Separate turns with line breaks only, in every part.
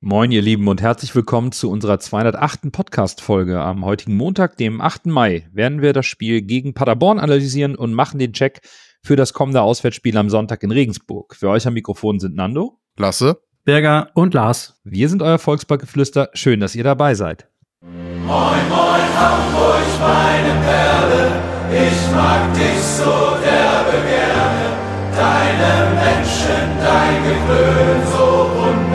Moin, ihr Lieben, und herzlich willkommen zu unserer 208. Podcast-Folge. Am heutigen Montag, dem 8. Mai, werden wir das Spiel gegen Paderborn analysieren und machen den Check für das kommende Auswärtsspiel am Sonntag in Regensburg. Für euch am Mikrofon sind Nando,
Lasse,
Berger und Lars.
Wir sind euer Volksparkgeflüster. Schön, dass ihr dabei seid.
Moin, moin, Hamburg, meine Perle, ich mag dich so derbe gerne. Deine Menschen, dein Geklön, so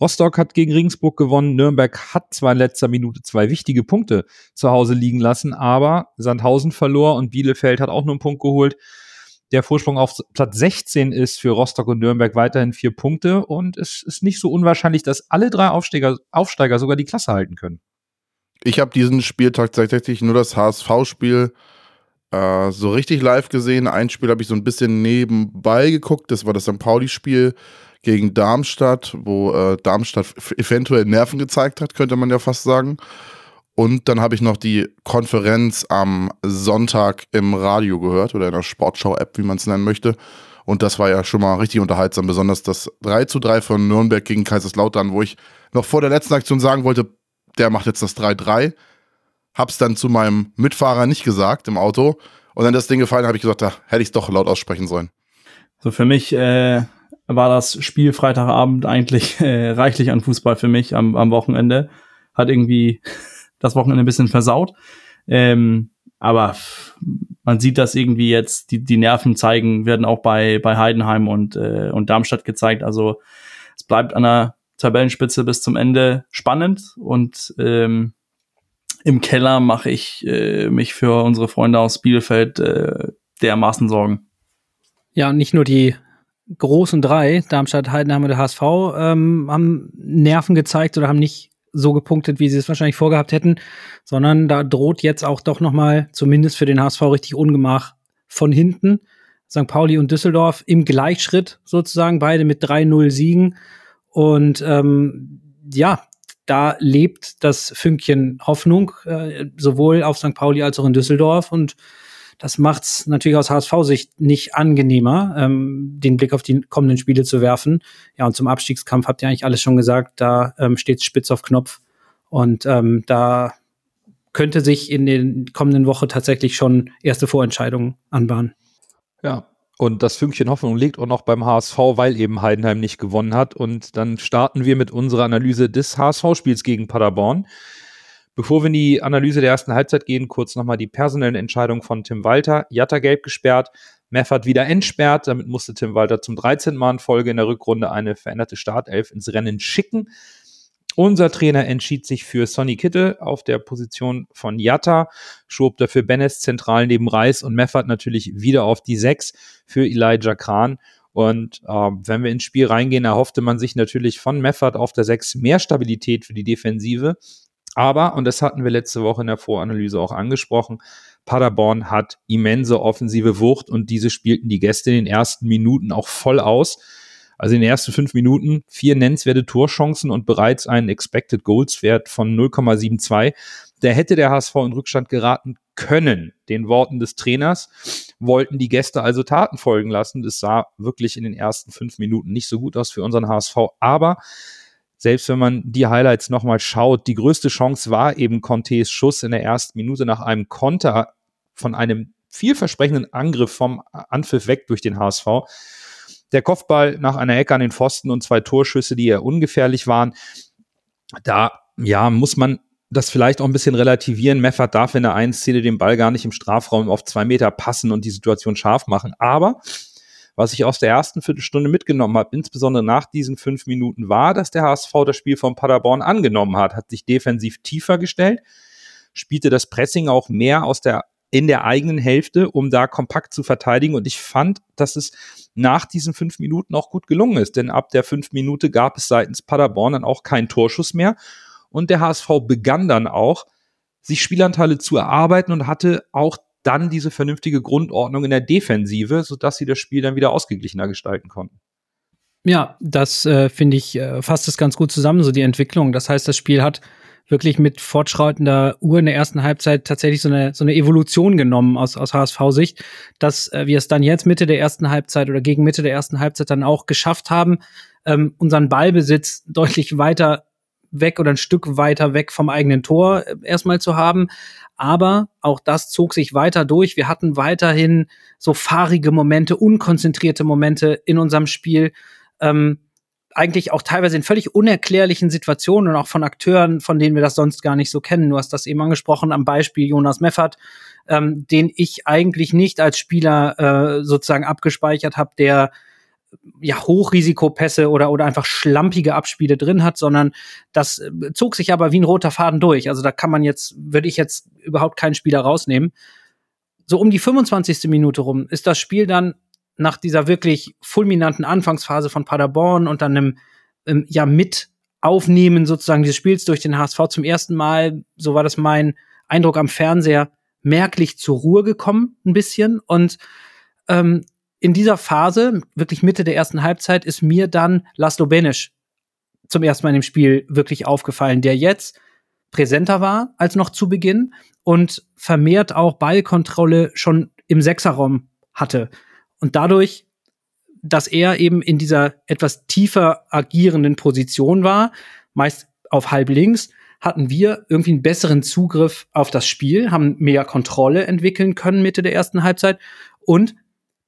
Rostock hat gegen Regensburg gewonnen. Nürnberg hat zwar in letzter Minute zwei wichtige Punkte zu Hause liegen lassen, aber Sandhausen verlor und Bielefeld hat auch nur einen Punkt geholt. Der Vorsprung auf Platz 16 ist für Rostock und Nürnberg weiterhin vier Punkte und es ist nicht so unwahrscheinlich, dass alle drei Aufsteiger, Aufsteiger sogar die Klasse halten können.
Ich habe diesen Spieltag tatsächlich nur das HSV-Spiel äh, so richtig live gesehen. Ein Spiel habe ich so ein bisschen nebenbei geguckt. Das war das St. Pauli-Spiel gegen Darmstadt, wo äh, Darmstadt eventuell Nerven gezeigt hat, könnte man ja fast sagen. Und dann habe ich noch die Konferenz am Sonntag im Radio gehört oder in der Sportschau-App, wie man es nennen möchte. Und das war ja schon mal richtig unterhaltsam, besonders das 3 zu 3 von Nürnberg gegen Kaiserslautern, wo ich noch vor der letzten Aktion sagen wollte, der macht jetzt das 3-3. Hab's dann zu meinem Mitfahrer nicht gesagt im Auto. Und dann das Ding gefallen, habe ich gesagt, da hätte ich es doch laut aussprechen sollen.
So für mich äh, war das Spiel Freitagabend eigentlich äh, reichlich an Fußball für mich am, am Wochenende. Hat irgendwie das Wochenende ein bisschen versaut. Ähm, aber man sieht das irgendwie jetzt, die, die Nerven zeigen, werden auch bei, bei Heidenheim und, äh, und Darmstadt gezeigt. Also es bleibt an der Tabellenspitze bis zum Ende spannend und ähm, im Keller mache ich äh, mich für unsere Freunde aus Bielefeld äh, dermaßen Sorgen.
Ja, nicht nur die großen drei, Darmstadt, Heidenheim und der HSV, ähm, haben Nerven gezeigt oder haben nicht so gepunktet, wie sie es wahrscheinlich vorgehabt hätten, sondern da droht jetzt auch doch noch mal zumindest für den HSV richtig Ungemach von hinten. St. Pauli und Düsseldorf im Gleichschritt sozusagen, beide mit 3-0 Siegen. Und ähm, ja, da lebt das Fünkchen Hoffnung, äh, sowohl auf St. Pauli als auch in Düsseldorf. Und das macht es natürlich aus HSV-Sicht nicht angenehmer, ähm, den Blick auf die kommenden Spiele zu werfen. Ja, und zum Abstiegskampf habt ihr eigentlich alles schon gesagt, da ähm, steht spitz auf Knopf. Und ähm, da könnte sich in den kommenden Wochen tatsächlich schon erste Vorentscheidungen anbahnen.
Ja, und das Fünkchen Hoffnung liegt auch noch beim HSV, weil eben Heidenheim nicht gewonnen hat. Und dann starten wir mit unserer Analyse des HSV-Spiels gegen Paderborn. Bevor wir in die Analyse der ersten Halbzeit gehen, kurz nochmal die personellen Entscheidungen von Tim Walter. Jatta gelb gesperrt, Meffert wieder entsperrt. Damit musste Tim Walter zum 13. Mal in Folge in der Rückrunde eine veränderte Startelf ins Rennen schicken. Unser Trainer entschied sich für Sonny Kittel auf der Position von Jatta, schob dafür Benes zentral neben Reis und Meffert natürlich wieder auf die Sechs für Elijah Kran. Und äh, wenn wir ins Spiel reingehen, erhoffte man sich natürlich von Meffert auf der Sechs mehr Stabilität für die Defensive. Aber, und das hatten wir letzte Woche in der Voranalyse auch angesprochen, Paderborn hat immense offensive Wucht und diese spielten die Gäste in den ersten Minuten auch voll aus. Also in den ersten fünf Minuten vier nennenswerte Torchancen und bereits einen Expected Goals Wert von 0,72. Da hätte der HSV in Rückstand geraten können. Den Worten des Trainers wollten die Gäste also Taten folgen lassen. Das sah wirklich in den ersten fünf Minuten nicht so gut aus für unseren HSV. Aber selbst wenn man die Highlights nochmal schaut, die größte Chance war eben Contes Schuss in der ersten Minute nach einem Konter von einem vielversprechenden Angriff vom Anpfiff weg durch den HSV. Der Kopfball nach einer Ecke an den Pfosten und zwei Torschüsse, die eher ungefährlich waren. Da, ja, muss man das vielleicht auch ein bisschen relativieren. Meffert darf in der einen Szene den Ball gar nicht im Strafraum auf zwei Meter passen und die Situation scharf machen. Aber was ich aus der ersten Viertelstunde mitgenommen habe, insbesondere nach diesen fünf Minuten, war, dass der HSV das Spiel von Paderborn angenommen hat, hat sich defensiv tiefer gestellt, spielte das Pressing auch mehr aus der in der eigenen Hälfte, um da kompakt zu verteidigen. Und ich fand, dass es nach diesen fünf Minuten auch gut gelungen ist, denn ab der fünf Minute gab es seitens Paderborn dann auch keinen Torschuss mehr. Und der HSV begann dann auch, sich Spielanteile zu erarbeiten und hatte auch dann diese vernünftige Grundordnung in der Defensive, sodass sie das Spiel dann wieder ausgeglichener gestalten konnten.
Ja, das äh, finde ich äh, fasst es ganz gut zusammen, so die Entwicklung. Das heißt, das Spiel hat wirklich mit fortschreitender Uhr in der ersten Halbzeit tatsächlich so eine, so eine Evolution genommen aus, aus HSV-Sicht, dass äh, wir es dann jetzt Mitte der ersten Halbzeit oder gegen Mitte der ersten Halbzeit dann auch geschafft haben, ähm, unseren Ballbesitz deutlich weiter weg oder ein Stück weiter weg vom eigenen Tor äh, erstmal zu haben. Aber auch das zog sich weiter durch. Wir hatten weiterhin so fahrige Momente, unkonzentrierte Momente in unserem Spiel. Ähm, eigentlich auch teilweise in völlig unerklärlichen Situationen und auch von Akteuren, von denen wir das sonst gar nicht so kennen. Du hast das eben angesprochen am Beispiel Jonas Meffert, ähm, den ich eigentlich nicht als Spieler äh, sozusagen abgespeichert habe, der ja Hochrisikopässe oder oder einfach schlampige Abspiele drin hat, sondern das äh, zog sich aber wie ein roter Faden durch. Also da kann man jetzt würde ich jetzt überhaupt keinen Spieler rausnehmen. So um die 25. Minute rum ist das Spiel dann nach dieser wirklich fulminanten Anfangsphase von Paderborn und dann einem, ähm, ja mit sozusagen dieses Spiels durch den HSV zum ersten Mal, so war das mein Eindruck am Fernseher, merklich zur Ruhe gekommen, ein bisschen. Und ähm, in dieser Phase, wirklich Mitte der ersten Halbzeit, ist mir dann Laszlo Benisch zum ersten Mal in dem Spiel wirklich aufgefallen, der jetzt präsenter war als noch zu Beginn und vermehrt auch Ballkontrolle schon im Sechserraum hatte. Und dadurch, dass er eben in dieser etwas tiefer agierenden Position war, meist auf halb links, hatten wir irgendwie einen besseren Zugriff auf das Spiel, haben mehr Kontrolle entwickeln können Mitte der ersten Halbzeit und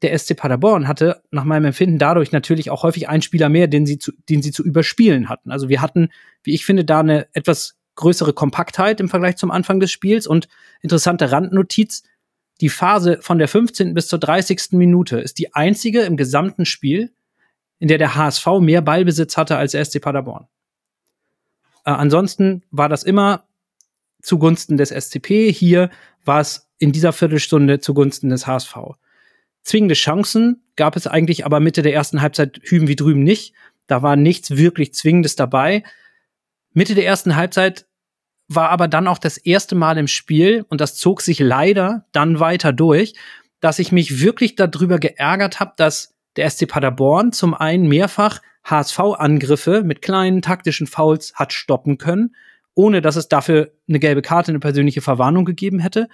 der SC Paderborn hatte nach meinem Empfinden dadurch natürlich auch häufig einen Spieler mehr, den sie zu, den sie zu überspielen hatten. Also wir hatten, wie ich finde, da eine etwas größere Kompaktheit im Vergleich zum Anfang des Spiels und interessante Randnotiz die Phase von der 15. bis zur 30. Minute ist die einzige im gesamten Spiel, in der der HSV mehr Ballbesitz hatte als der SC Paderborn. Äh, ansonsten war das immer zugunsten des SCP. Hier war es in dieser Viertelstunde zugunsten des HSV. Zwingende Chancen gab es eigentlich aber Mitte der ersten Halbzeit hüben wie drüben nicht. Da war nichts wirklich Zwingendes dabei. Mitte der ersten Halbzeit war aber dann auch das erste Mal im Spiel, und das zog sich leider dann weiter durch, dass ich mich wirklich darüber geärgert habe, dass der SC Paderborn zum einen mehrfach HSV-Angriffe mit kleinen taktischen Fouls hat stoppen können, ohne dass es dafür eine gelbe Karte, eine persönliche Verwarnung gegeben hätte.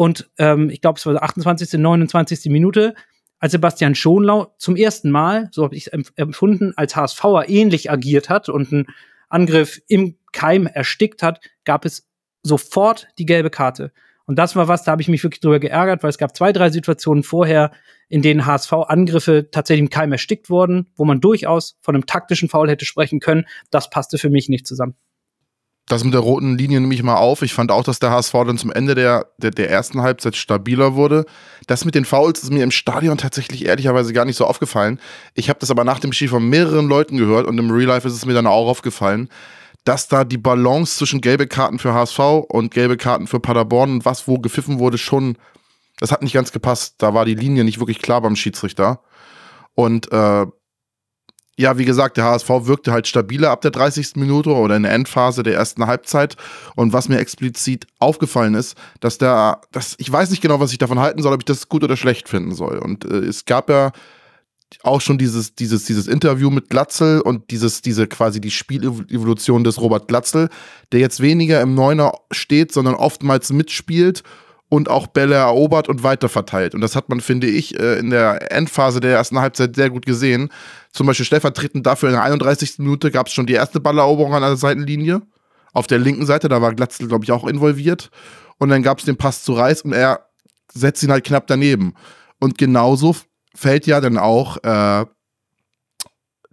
Und ähm, ich glaube, es war 28., 29. Minute, als Sebastian Schonlau zum ersten Mal, so habe ich es empfunden, als HSVer ähnlich agiert hat und einen Angriff im Keim erstickt hat, gab es sofort die gelbe Karte. Und das war was, da habe ich mich wirklich drüber geärgert, weil es gab zwei, drei Situationen vorher, in denen HSV-Angriffe tatsächlich im Keim erstickt wurden, wo man durchaus von einem taktischen Foul hätte sprechen können. Das passte für mich nicht zusammen.
Das mit der roten Linie nehme ich mal auf. Ich fand auch, dass der HSV dann zum Ende der, der, der ersten Halbzeit stabiler wurde. Das mit den Fouls ist mir im Stadion tatsächlich ehrlicherweise gar nicht so aufgefallen. Ich habe das aber nach dem Spiel von mehreren Leuten gehört und im Real Life ist es mir dann auch aufgefallen dass da die Balance zwischen gelbe Karten für HSV und gelbe Karten für Paderborn und was wo gepfiffen wurde, schon, das hat nicht ganz gepasst. Da war die Linie nicht wirklich klar beim Schiedsrichter. Und äh, ja, wie gesagt, der HSV wirkte halt stabiler ab der 30. Minute oder in der Endphase der ersten Halbzeit. Und was mir explizit aufgefallen ist, dass der, dass, ich weiß nicht genau, was ich davon halten soll, ob ich das gut oder schlecht finden soll. Und äh, es gab ja auch schon dieses, dieses, dieses Interview mit Glatzel und dieses, diese quasi die Spielevolution des Robert Glatzel, der jetzt weniger im Neuner steht, sondern oftmals mitspielt und auch Bälle erobert und weiterverteilt. Und das hat man, finde ich, äh, in der Endphase der ersten Halbzeit sehr gut gesehen. Zum Beispiel stellvertretend dafür in der 31. Minute gab es schon die erste Balleroberung an der Seitenlinie. Auf der linken Seite, da war Glatzel, glaube ich, auch involviert. Und dann gab es den Pass zu Reis und er setzt ihn halt knapp daneben. Und genauso fällt ja dann auch äh,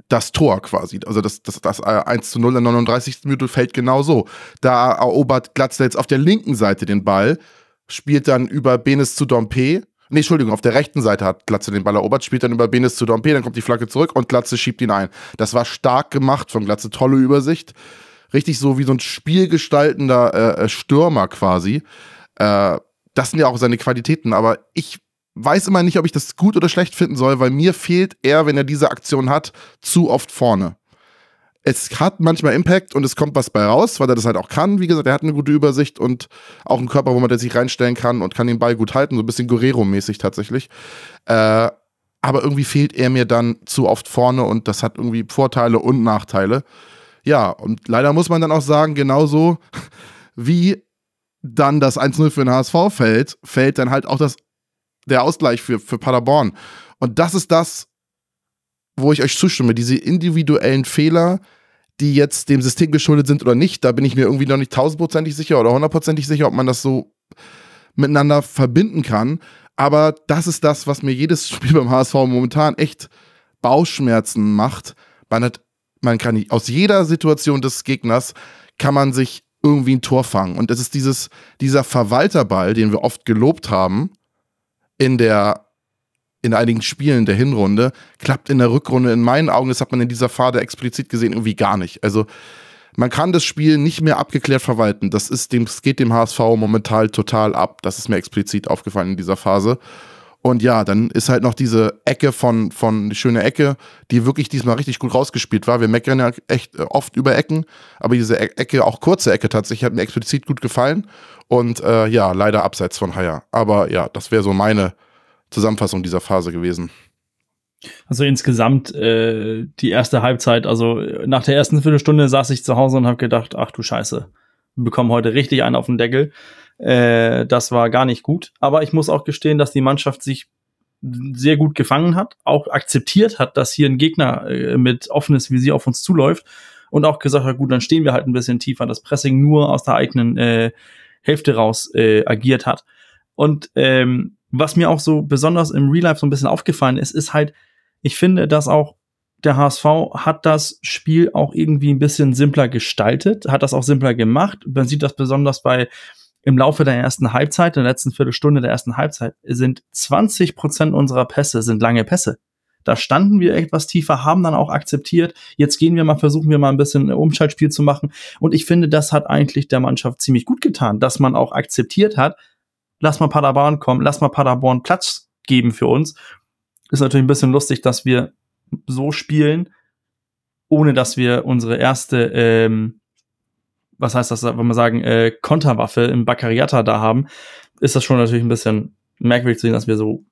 das Tor quasi. Also das, das, das 1 zu 0 in der 39. Minute fällt genau so. Da erobert Glatzel jetzt auf der linken Seite den Ball, spielt dann über Benes zu Dompe. Nee, Entschuldigung, auf der rechten Seite hat Glatze den Ball erobert, spielt dann über Benes zu Dompe, dann kommt die Flagge zurück und Glatze schiebt ihn ein. Das war stark gemacht von Glatze, tolle Übersicht. Richtig so wie so ein spielgestaltender äh, äh Stürmer quasi. Äh, das sind ja auch seine Qualitäten, aber ich weiß immer nicht, ob ich das gut oder schlecht finden soll, weil mir fehlt er, wenn er diese Aktion hat, zu oft vorne. Es hat manchmal Impact und es kommt was bei raus, weil er das halt auch kann. Wie gesagt, er hat eine gute Übersicht und auch einen Körper, wo man sich reinstellen kann und kann den Ball gut halten, so ein bisschen Guerrero-mäßig tatsächlich. Äh, aber irgendwie fehlt er mir dann zu oft vorne und das hat irgendwie Vorteile und Nachteile. Ja, und leider muss man dann auch sagen, genauso wie dann das 1-0 für den HSV fällt, fällt dann halt auch das, der Ausgleich für, für Paderborn. Und das ist das, wo ich euch zustimme, diese individuellen Fehler, die jetzt dem System geschuldet sind oder nicht, da bin ich mir irgendwie noch nicht tausendprozentig sicher oder hundertprozentig sicher, ob man das so miteinander verbinden kann. Aber das ist das, was mir jedes Spiel beim HSV momentan echt Bauchschmerzen macht. Man, hat, man kann aus jeder Situation des Gegners kann man sich irgendwie ein Tor fangen. Und es ist dieses, dieser Verwalterball, den wir oft gelobt haben in der in einigen Spielen der Hinrunde, klappt in der Rückrunde in meinen Augen, das hat man in dieser Phase explizit gesehen, irgendwie gar nicht. Also man kann das Spiel nicht mehr abgeklärt verwalten. Das ist dem, es geht dem HSV momentan total ab. Das ist mir explizit aufgefallen in dieser Phase. Und ja, dann ist halt noch diese Ecke von, von die schöne Ecke, die wirklich diesmal richtig gut rausgespielt war. Wir meckern ja echt äh, oft über Ecken, aber diese e-, Ecke, auch kurze Ecke tatsächlich, hat mir explizit gut gefallen. Und äh, ja, leider abseits von Haier. Aber ja, das wäre so meine Zusammenfassung dieser Phase gewesen.
Also insgesamt äh, die erste Halbzeit, also nach der ersten Viertelstunde saß ich zu Hause und habe gedacht, ach du Scheiße, wir bekommen heute richtig einen auf den Deckel. Äh, das war gar nicht gut. Aber ich muss auch gestehen, dass die Mannschaft sich sehr gut gefangen hat, auch akzeptiert hat, dass hier ein Gegner äh, mit offenes Visier auf uns zuläuft und auch gesagt hat, gut, dann stehen wir halt ein bisschen tiefer, das Pressing nur aus der eigenen äh, Hälfte raus äh, agiert hat. Und ähm, was mir auch so besonders im Real Life so ein bisschen aufgefallen ist, ist halt, ich finde, dass auch der HSV hat das Spiel auch irgendwie ein bisschen simpler gestaltet, hat das auch simpler gemacht. Man sieht das besonders bei im Laufe der ersten Halbzeit, der letzten Viertelstunde der ersten Halbzeit, sind 20 Prozent unserer Pässe sind lange Pässe. Da standen wir etwas tiefer, haben dann auch akzeptiert. Jetzt gehen wir mal, versuchen wir mal ein bisschen Umschaltspiel zu machen. Und ich finde, das hat eigentlich der Mannschaft ziemlich gut getan, dass man auch akzeptiert hat, lass mal Paderborn kommen, lass mal Paderborn Platz geben für uns. Ist natürlich ein bisschen lustig, dass wir so spielen, ohne dass wir unsere erste, ähm, was heißt das, wenn wir sagen, äh, Konterwaffe im Baccariata da haben, ist das schon natürlich ein bisschen merkwürdig zu sehen, dass wir so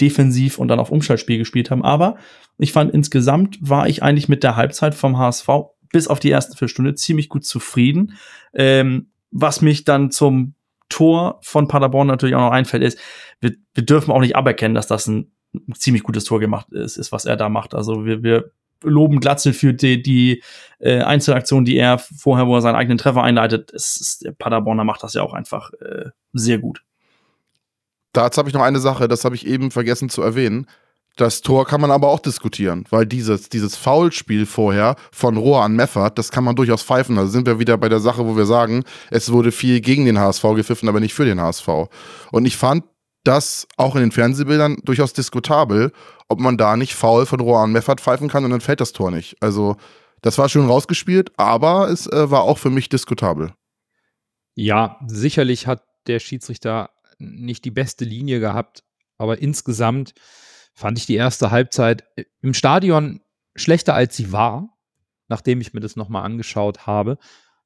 defensiv und dann auf Umschaltspiel gespielt haben. Aber ich fand insgesamt war ich eigentlich mit der Halbzeit vom HSV bis auf die ersten vier Stunden ziemlich gut zufrieden. Ähm, was mich dann zum Tor von Paderborn natürlich auch noch einfällt, ist, wir, wir dürfen auch nicht aberkennen, dass das ein ziemlich gutes Tor gemacht ist, ist was er da macht. Also wir, wir loben Glatzel für die, die äh, Einzelaktion, die er vorher, wo er seinen eigenen Treffer einleitet. Es ist, der Paderborner macht das ja auch einfach äh, sehr gut.
Dazu habe ich noch eine Sache, das habe ich eben vergessen zu erwähnen. Das Tor kann man aber auch diskutieren, weil dieses, dieses Foulspiel vorher von Rohr an Meffert, das kann man durchaus pfeifen. Da sind wir wieder bei der Sache, wo wir sagen, es wurde viel gegen den HSV gepfiffen, aber nicht für den HSV. Und ich fand das auch in den Fernsehbildern durchaus diskutabel, ob man da nicht faul von Rohr an Meffert pfeifen kann und dann fällt das Tor nicht. Also, das war schon rausgespielt, aber es äh, war auch für mich diskutabel.
Ja, sicherlich hat der Schiedsrichter nicht die beste Linie gehabt, aber insgesamt fand ich die erste Halbzeit äh, im Stadion schlechter als sie war, nachdem ich mir das nochmal angeschaut habe.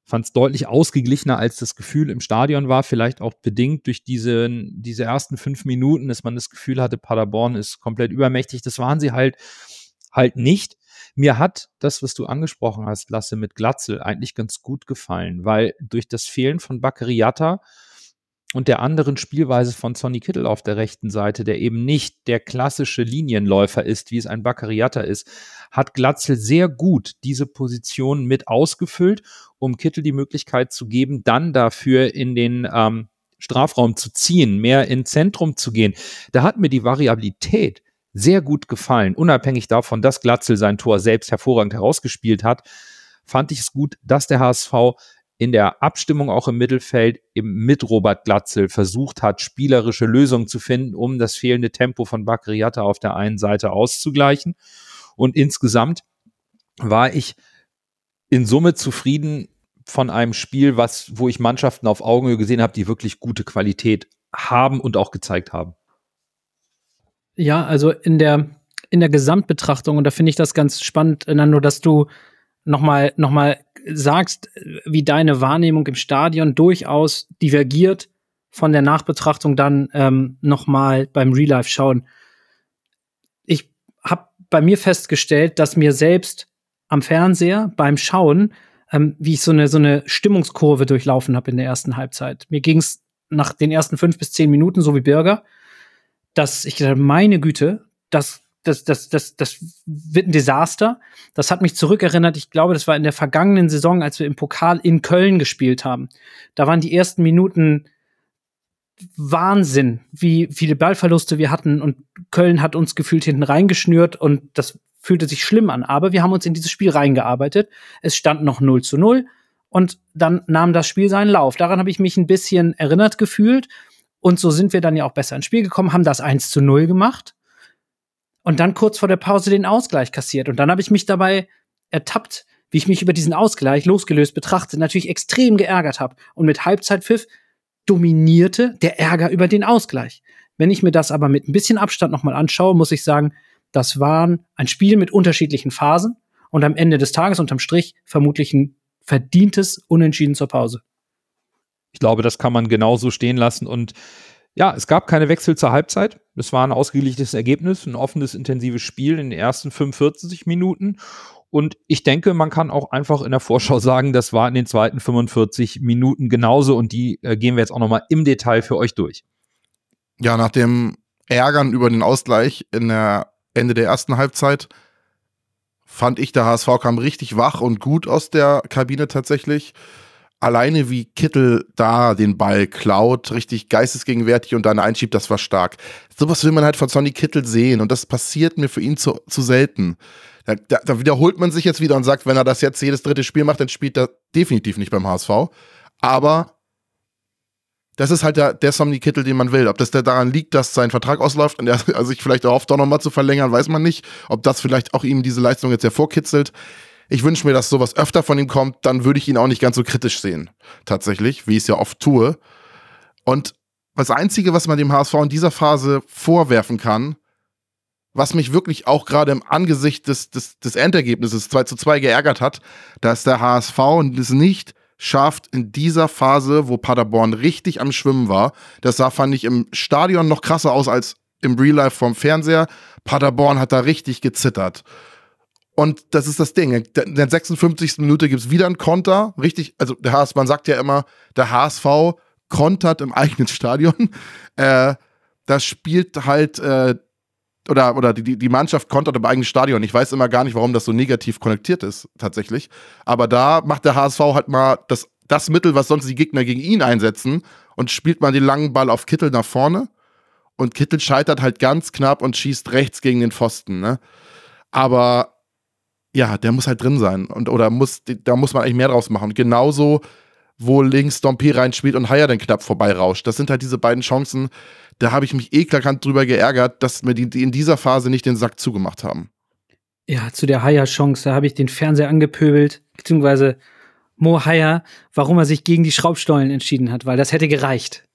Fand es deutlich ausgeglichener, als das Gefühl im Stadion war. Vielleicht auch bedingt durch diese, diese ersten fünf Minuten, dass man das Gefühl hatte, Paderborn ist komplett übermächtig. Das waren sie halt, halt nicht. Mir hat das, was du angesprochen hast, Lasse, mit Glatzel eigentlich ganz gut gefallen, weil durch das Fehlen von Baccariata und der anderen Spielweise von Sonny Kittel auf der rechten Seite, der eben nicht der klassische Linienläufer ist, wie es ein Baccariata ist, hat Glatzel sehr gut diese Position mit ausgefüllt, um Kittel die Möglichkeit zu geben, dann dafür in den ähm, Strafraum zu ziehen, mehr ins Zentrum zu gehen. Da hat mir die Variabilität sehr gut gefallen, unabhängig davon, dass Glatzel sein Tor selbst hervorragend herausgespielt hat, fand ich es gut, dass der HSV in der Abstimmung auch im Mittelfeld eben mit Robert Glatzel versucht hat, spielerische Lösungen zu finden, um das fehlende Tempo von Bakriata auf der einen Seite auszugleichen. Und insgesamt war ich in Summe zufrieden von einem Spiel, was, wo ich Mannschaften auf Augenhöhe gesehen habe, die wirklich gute Qualität haben und auch gezeigt haben.
Ja, also in der, in der Gesamtbetrachtung, und da finde ich das ganz spannend, Nando, dass du nochmal noch mal sagst, wie deine Wahrnehmung im Stadion durchaus divergiert von der Nachbetrachtung dann ähm, nochmal beim Real Life schauen. Ich habe bei mir festgestellt, dass mir selbst am Fernseher beim Schauen, ähm, wie ich so eine so eine Stimmungskurve durchlaufen habe in der ersten Halbzeit. Mir ging es nach den ersten fünf bis zehn Minuten so wie Bürger, dass ich gedacht, meine Güte, das das, das, das, das wird ein Desaster. Das hat mich zurückerinnert. Ich glaube, das war in der vergangenen Saison, als wir im Pokal in Köln gespielt haben. Da waren die ersten Minuten Wahnsinn, wie viele Ballverluste wir hatten und Köln hat uns gefühlt hinten reingeschnürt und das fühlte sich schlimm an. Aber wir haben uns in dieses Spiel reingearbeitet. Es stand noch 0 zu 0 und dann nahm das Spiel seinen Lauf. Daran habe ich mich ein bisschen erinnert gefühlt und so sind wir dann ja auch besser ins Spiel gekommen, haben das 1 zu 0 gemacht und dann kurz vor der Pause den Ausgleich kassiert. Und dann habe ich mich dabei ertappt, wie ich mich über diesen Ausgleich losgelöst betrachte, natürlich extrem geärgert habe. Und mit Halbzeitpfiff dominierte der Ärger über den Ausgleich. Wenn ich mir das aber mit ein bisschen Abstand nochmal anschaue, muss ich sagen, das war ein Spiel mit unterschiedlichen Phasen und am Ende des Tages unterm Strich vermutlich ein verdientes Unentschieden zur Pause.
Ich glaube, das kann man genauso stehen lassen und ja, es gab keine Wechsel zur Halbzeit. Es war ein ausgeglichenes Ergebnis, ein offenes, intensives Spiel in den ersten 45 Minuten. Und ich denke, man kann auch einfach in der Vorschau sagen, das war in den zweiten 45 Minuten genauso. Und die äh, gehen wir jetzt auch nochmal im Detail für euch durch.
Ja, nach dem Ärgern über den Ausgleich in der Ende der ersten Halbzeit fand ich, der HSV kam richtig wach und gut aus der Kabine tatsächlich alleine wie Kittel da den Ball klaut, richtig geistesgegenwärtig und dann einschiebt, das war stark. Sowas will man halt von Sonny Kittel sehen und das passiert mir für ihn zu, zu selten. Da, da, da, wiederholt man sich jetzt wieder und sagt, wenn er das jetzt jedes dritte Spiel macht, dann spielt er definitiv nicht beim HSV. Aber das ist halt der, der Sonny Kittel, den man will. Ob das der daran liegt, dass sein Vertrag ausläuft und er sich vielleicht erhofft, doch nochmal zu verlängern, weiß man nicht. Ob das vielleicht auch ihm diese Leistung jetzt hervorkitzelt. Ich wünsche mir, dass sowas öfter von ihm kommt, dann würde ich ihn auch nicht ganz so kritisch sehen. Tatsächlich, wie ich es ja oft tue. Und das Einzige, was man dem HSV in dieser Phase vorwerfen kann, was mich wirklich auch gerade im Angesicht des, des, des Endergebnisses 2 zu 2 geärgert hat, dass der HSV es nicht schafft, in dieser Phase, wo Paderborn richtig am Schwimmen war, das sah, fand ich, im Stadion noch krasser aus als im Real Life vom Fernseher. Paderborn hat da richtig gezittert. Und das ist das Ding. In der 56. Minute gibt es wieder einen Konter. Richtig, also der HSV, man sagt ja immer, der HSV kontert im eigenen Stadion. Äh, das spielt halt, äh, oder, oder die, die Mannschaft kontert im eigenen Stadion. Ich weiß immer gar nicht, warum das so negativ konnektiert ist, tatsächlich. Aber da macht der HSV halt mal das, das Mittel, was sonst die Gegner gegen ihn einsetzen und spielt mal den langen Ball auf Kittel nach vorne. Und Kittel scheitert halt ganz knapp und schießt rechts gegen den Pfosten. Ne? Aber ja, der muss halt drin sein. Und, oder muss, da muss man eigentlich mehr draus machen. genauso, wo links Dompi reinspielt und Haya dann knapp vorbeirauscht. Das sind halt diese beiden Chancen. Da habe ich mich eklatant drüber geärgert, dass mir die, die in dieser Phase nicht den Sack zugemacht haben.
Ja, zu der Haya-Chance, da habe ich den Fernseher angepöbelt, beziehungsweise Mo Haya, warum er sich gegen die Schraubstollen entschieden hat, weil das hätte gereicht.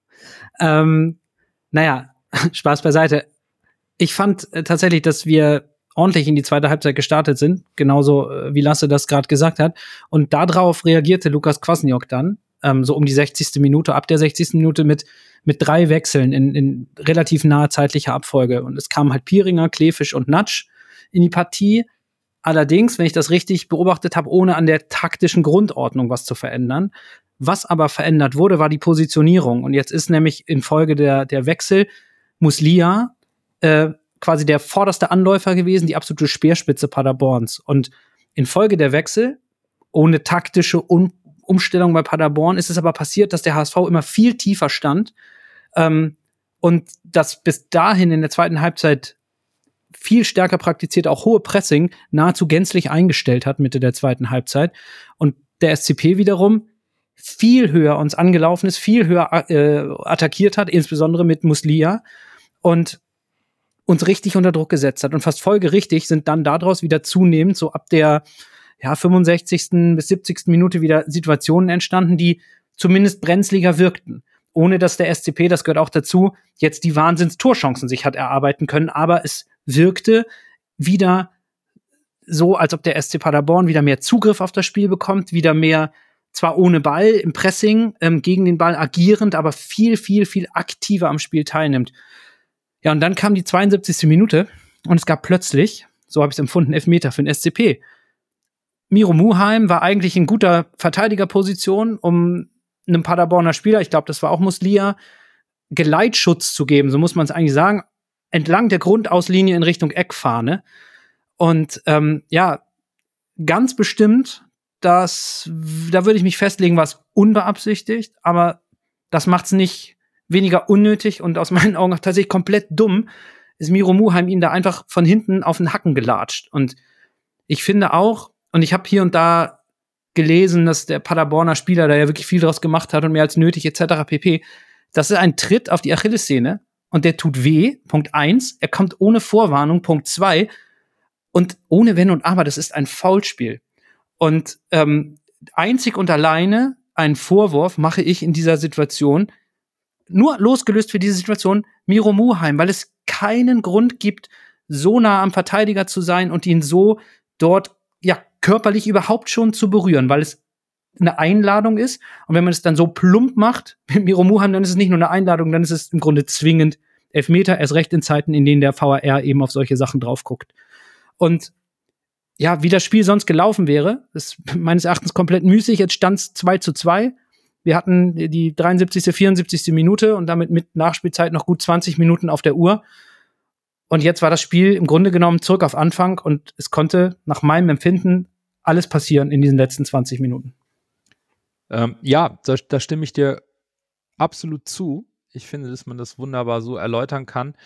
Ähm, naja, Spaß beiseite. Ich fand äh, tatsächlich, dass wir ordentlich in die zweite Halbzeit gestartet sind, genauso äh, wie Lasse das gerade gesagt hat. Und darauf reagierte Lukas Kwasniok dann, ähm, so um die 60. Minute, ab der 60. Minute mit, mit drei Wechseln in, in relativ naher zeitlicher Abfolge. Und es kamen halt Pieringer, Klefisch und Natsch in die Partie. Allerdings, wenn ich das richtig beobachtet habe, ohne an der taktischen Grundordnung was zu verändern. Was aber verändert wurde, war die Positionierung. Und jetzt ist nämlich infolge der, der Wechsel Muslia äh, quasi der vorderste Anläufer gewesen, die absolute Speerspitze Paderborns. Und infolge der Wechsel, ohne taktische um Umstellung bei Paderborn, ist es aber passiert, dass der HSV immer viel tiefer stand ähm, und das bis dahin in der zweiten Halbzeit viel stärker praktiziert, auch hohe Pressing nahezu gänzlich eingestellt hat Mitte der zweiten Halbzeit. Und der SCP wiederum viel höher uns angelaufen ist, viel höher äh, attackiert hat, insbesondere mit Muslia. Und uns richtig unter Druck gesetzt hat. Und fast folgerichtig sind dann daraus wieder zunehmend so ab der ja, 65. bis 70. Minute wieder Situationen entstanden, die zumindest brenzliger wirkten. Ohne dass der SCP, das gehört auch dazu, jetzt die Wahnsinns-Torchancen sich hat erarbeiten können. Aber es wirkte wieder so, als ob der SC Paderborn wieder mehr Zugriff auf das Spiel bekommt, wieder mehr, zwar ohne Ball im Pressing, ähm, gegen den Ball agierend, aber viel, viel, viel aktiver am Spiel teilnimmt. Ja, und dann kam die 72. Minute und es gab plötzlich, so habe ich es empfunden, Elfmeter für den SCP. Miro Muheim war eigentlich in guter Verteidigerposition, um einem Paderborner Spieler, ich glaube, das war auch Muslia, Geleitschutz zu geben, so muss man es eigentlich sagen, entlang der Grundauslinie in Richtung Eckfahne. Und ähm, ja, ganz bestimmt, dass da würde ich mich festlegen, was unbeabsichtigt, aber das macht es nicht weniger unnötig und aus meinen Augen auch tatsächlich komplett dumm, ist Miro Muheim ihm da einfach von hinten auf den Hacken gelatscht. Und ich finde auch, und ich habe hier und da gelesen, dass der Paderborner Spieler da ja wirklich viel draus gemacht hat und mehr als nötig etc. pp. Das ist ein Tritt auf die Achillessehne und der tut weh. Punkt eins. Er kommt ohne Vorwarnung. Punkt zwei. Und ohne Wenn und Aber. Das ist ein Foulspiel. Und ähm, einzig und alleine einen Vorwurf mache ich in dieser Situation nur losgelöst für diese Situation Miro Muheim, weil es keinen Grund gibt, so nah am Verteidiger zu sein und ihn so dort ja körperlich überhaupt schon zu berühren, weil es eine Einladung ist. Und wenn man es dann so plump macht mit Miro Muheim, dann ist es nicht nur eine Einladung, dann ist es im Grunde zwingend Elfmeter, erst recht in Zeiten, in denen der VAR eben auf solche Sachen drauf guckt. Und ja, wie das Spiel sonst gelaufen wäre, ist meines Erachtens komplett müßig. Jetzt stand es 2 zu 2. Wir hatten die 73., 74. Minute und damit mit Nachspielzeit noch gut 20 Minuten auf der Uhr. Und jetzt war das Spiel im Grunde genommen zurück auf Anfang und es konnte nach meinem Empfinden alles passieren in diesen letzten 20 Minuten.
Ähm, ja, da, da stimme ich dir absolut zu. Ich finde, dass man das wunderbar so erläutern kann.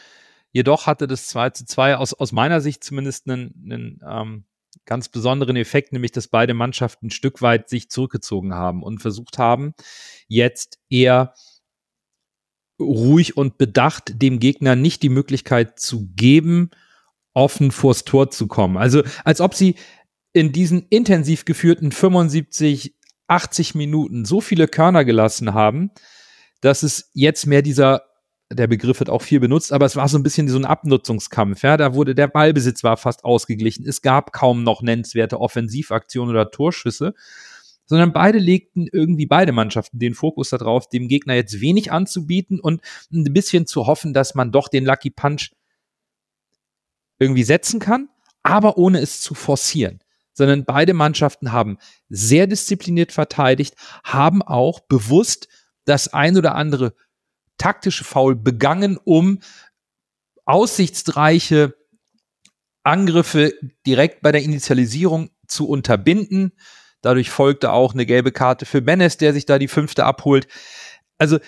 Jedoch hatte das 2 zu 2 aus, aus meiner Sicht zumindest einen, einen ähm, ganz besonderen Effekt, nämlich dass beide Mannschaften ein Stück weit sich zurückgezogen haben und versucht haben, jetzt eher ruhig und bedacht dem Gegner nicht die Möglichkeit zu geben, offen vors Tor zu kommen. Also als ob sie in diesen intensiv geführten 75, 80 Minuten so viele Körner gelassen haben, dass es jetzt mehr dieser, der Begriff wird auch viel benutzt, aber es war so ein bisschen so ein Abnutzungskampf. Ja, da wurde der Ballbesitz war fast ausgeglichen. Es gab kaum noch nennenswerte Offensivaktionen oder Torschüsse, sondern beide legten irgendwie beide Mannschaften den Fokus darauf, dem Gegner jetzt wenig anzubieten und ein bisschen zu hoffen, dass man doch den Lucky Punch irgendwie setzen kann, aber ohne es zu forcieren sondern beide Mannschaften haben sehr diszipliniert verteidigt, haben auch bewusst das ein oder andere taktische Foul begangen, um aussichtsreiche Angriffe direkt bei der Initialisierung zu unterbinden. Dadurch folgte auch eine gelbe Karte für Benes, der sich da die fünfte abholt. Also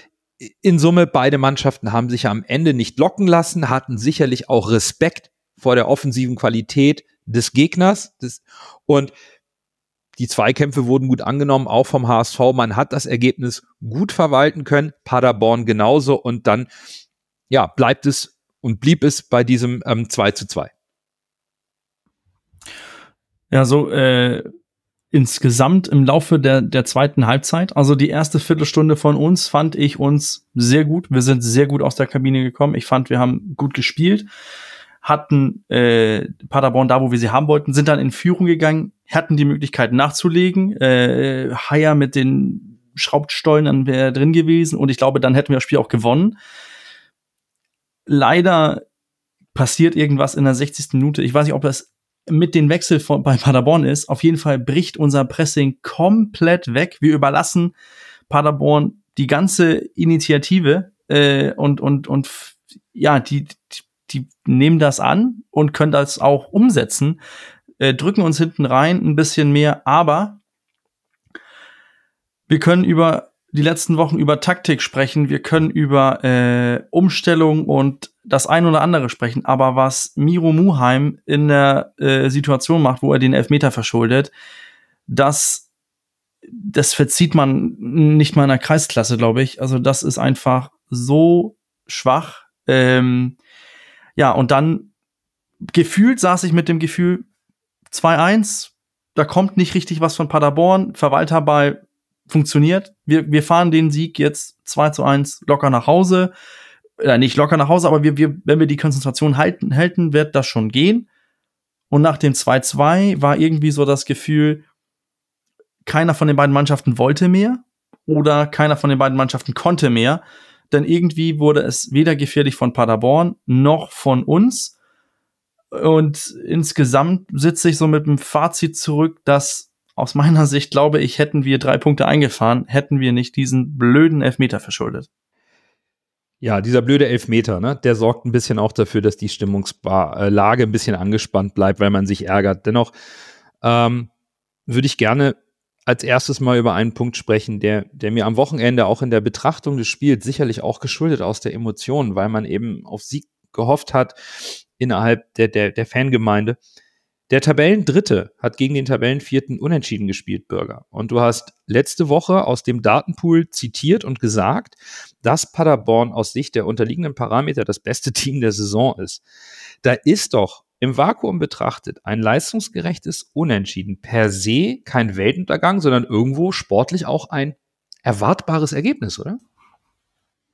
in Summe, beide Mannschaften haben sich am Ende nicht locken lassen, hatten sicherlich auch Respekt vor der offensiven Qualität des Gegners. Des, und die Zweikämpfe wurden gut angenommen, auch vom HSV. Man hat das Ergebnis gut verwalten können, Paderborn genauso. Und dann, ja, bleibt es und blieb es bei diesem ähm, 2 zu 2.
Ja, so äh, insgesamt im Laufe der, der zweiten Halbzeit, also die erste Viertelstunde von uns, fand ich uns sehr gut. Wir sind sehr gut aus der Kabine gekommen. Ich fand, wir haben gut gespielt hatten äh, Paderborn da, wo wir sie haben wollten, sind dann in Führung gegangen, hatten die Möglichkeit nachzulegen. Äh, Haier mit den Schraubstollen dann wäre drin gewesen und ich glaube, dann hätten wir das Spiel auch gewonnen. Leider passiert irgendwas in der 60. Minute. Ich weiß nicht, ob das mit den Wechsel von, bei Paderborn ist. Auf jeden Fall bricht unser Pressing komplett weg. Wir überlassen Paderborn die ganze Initiative äh, und und und ja, die, die nehmen das an und können das auch umsetzen, äh, drücken uns hinten rein ein bisschen mehr, aber wir können über die letzten Wochen über Taktik sprechen, wir können über äh, Umstellung und das ein oder andere sprechen, aber was Miro Muheim in der äh, Situation macht, wo er den Elfmeter verschuldet, das, das verzieht man nicht mal in der Kreisklasse, glaube ich. Also das ist einfach so schwach. Ähm, ja, und dann gefühlt saß ich mit dem Gefühl 2-1, da kommt nicht richtig was von Paderborn, Verwalterball funktioniert. Wir, wir fahren den Sieg jetzt 2 zu 1 locker nach Hause. Äh, nicht locker nach Hause, aber wir, wir, wenn wir die Konzentration halten, halten, wird das schon gehen. Und nach dem 2-2 war irgendwie so das Gefühl, keiner von den beiden Mannschaften wollte mehr oder keiner von den beiden Mannschaften konnte mehr. Denn irgendwie wurde es weder gefährlich von Paderborn noch von uns. Und insgesamt sitze ich so mit dem Fazit zurück, dass aus meiner Sicht glaube ich, hätten wir drei Punkte eingefahren, hätten wir nicht diesen blöden Elfmeter verschuldet.
Ja, dieser blöde Elfmeter, ne, der sorgt ein bisschen auch dafür, dass die Stimmungslage ein bisschen angespannt bleibt, weil man sich ärgert. Dennoch ähm, würde ich gerne als erstes mal über einen Punkt sprechen, der, der mir am Wochenende auch in der Betrachtung des Spiels sicherlich auch geschuldet aus der Emotion, weil man eben auf Sieg gehofft hat innerhalb der, der, der Fangemeinde. Der Tabellendritte hat gegen den Tabellenvierten unentschieden gespielt, Bürger. Und du hast letzte Woche aus dem Datenpool zitiert und gesagt, dass Paderborn aus Sicht der unterliegenden Parameter das beste Team der Saison ist. Da ist doch im Vakuum betrachtet ein leistungsgerechtes Unentschieden per se kein Weltuntergang, sondern irgendwo sportlich auch ein erwartbares Ergebnis, oder?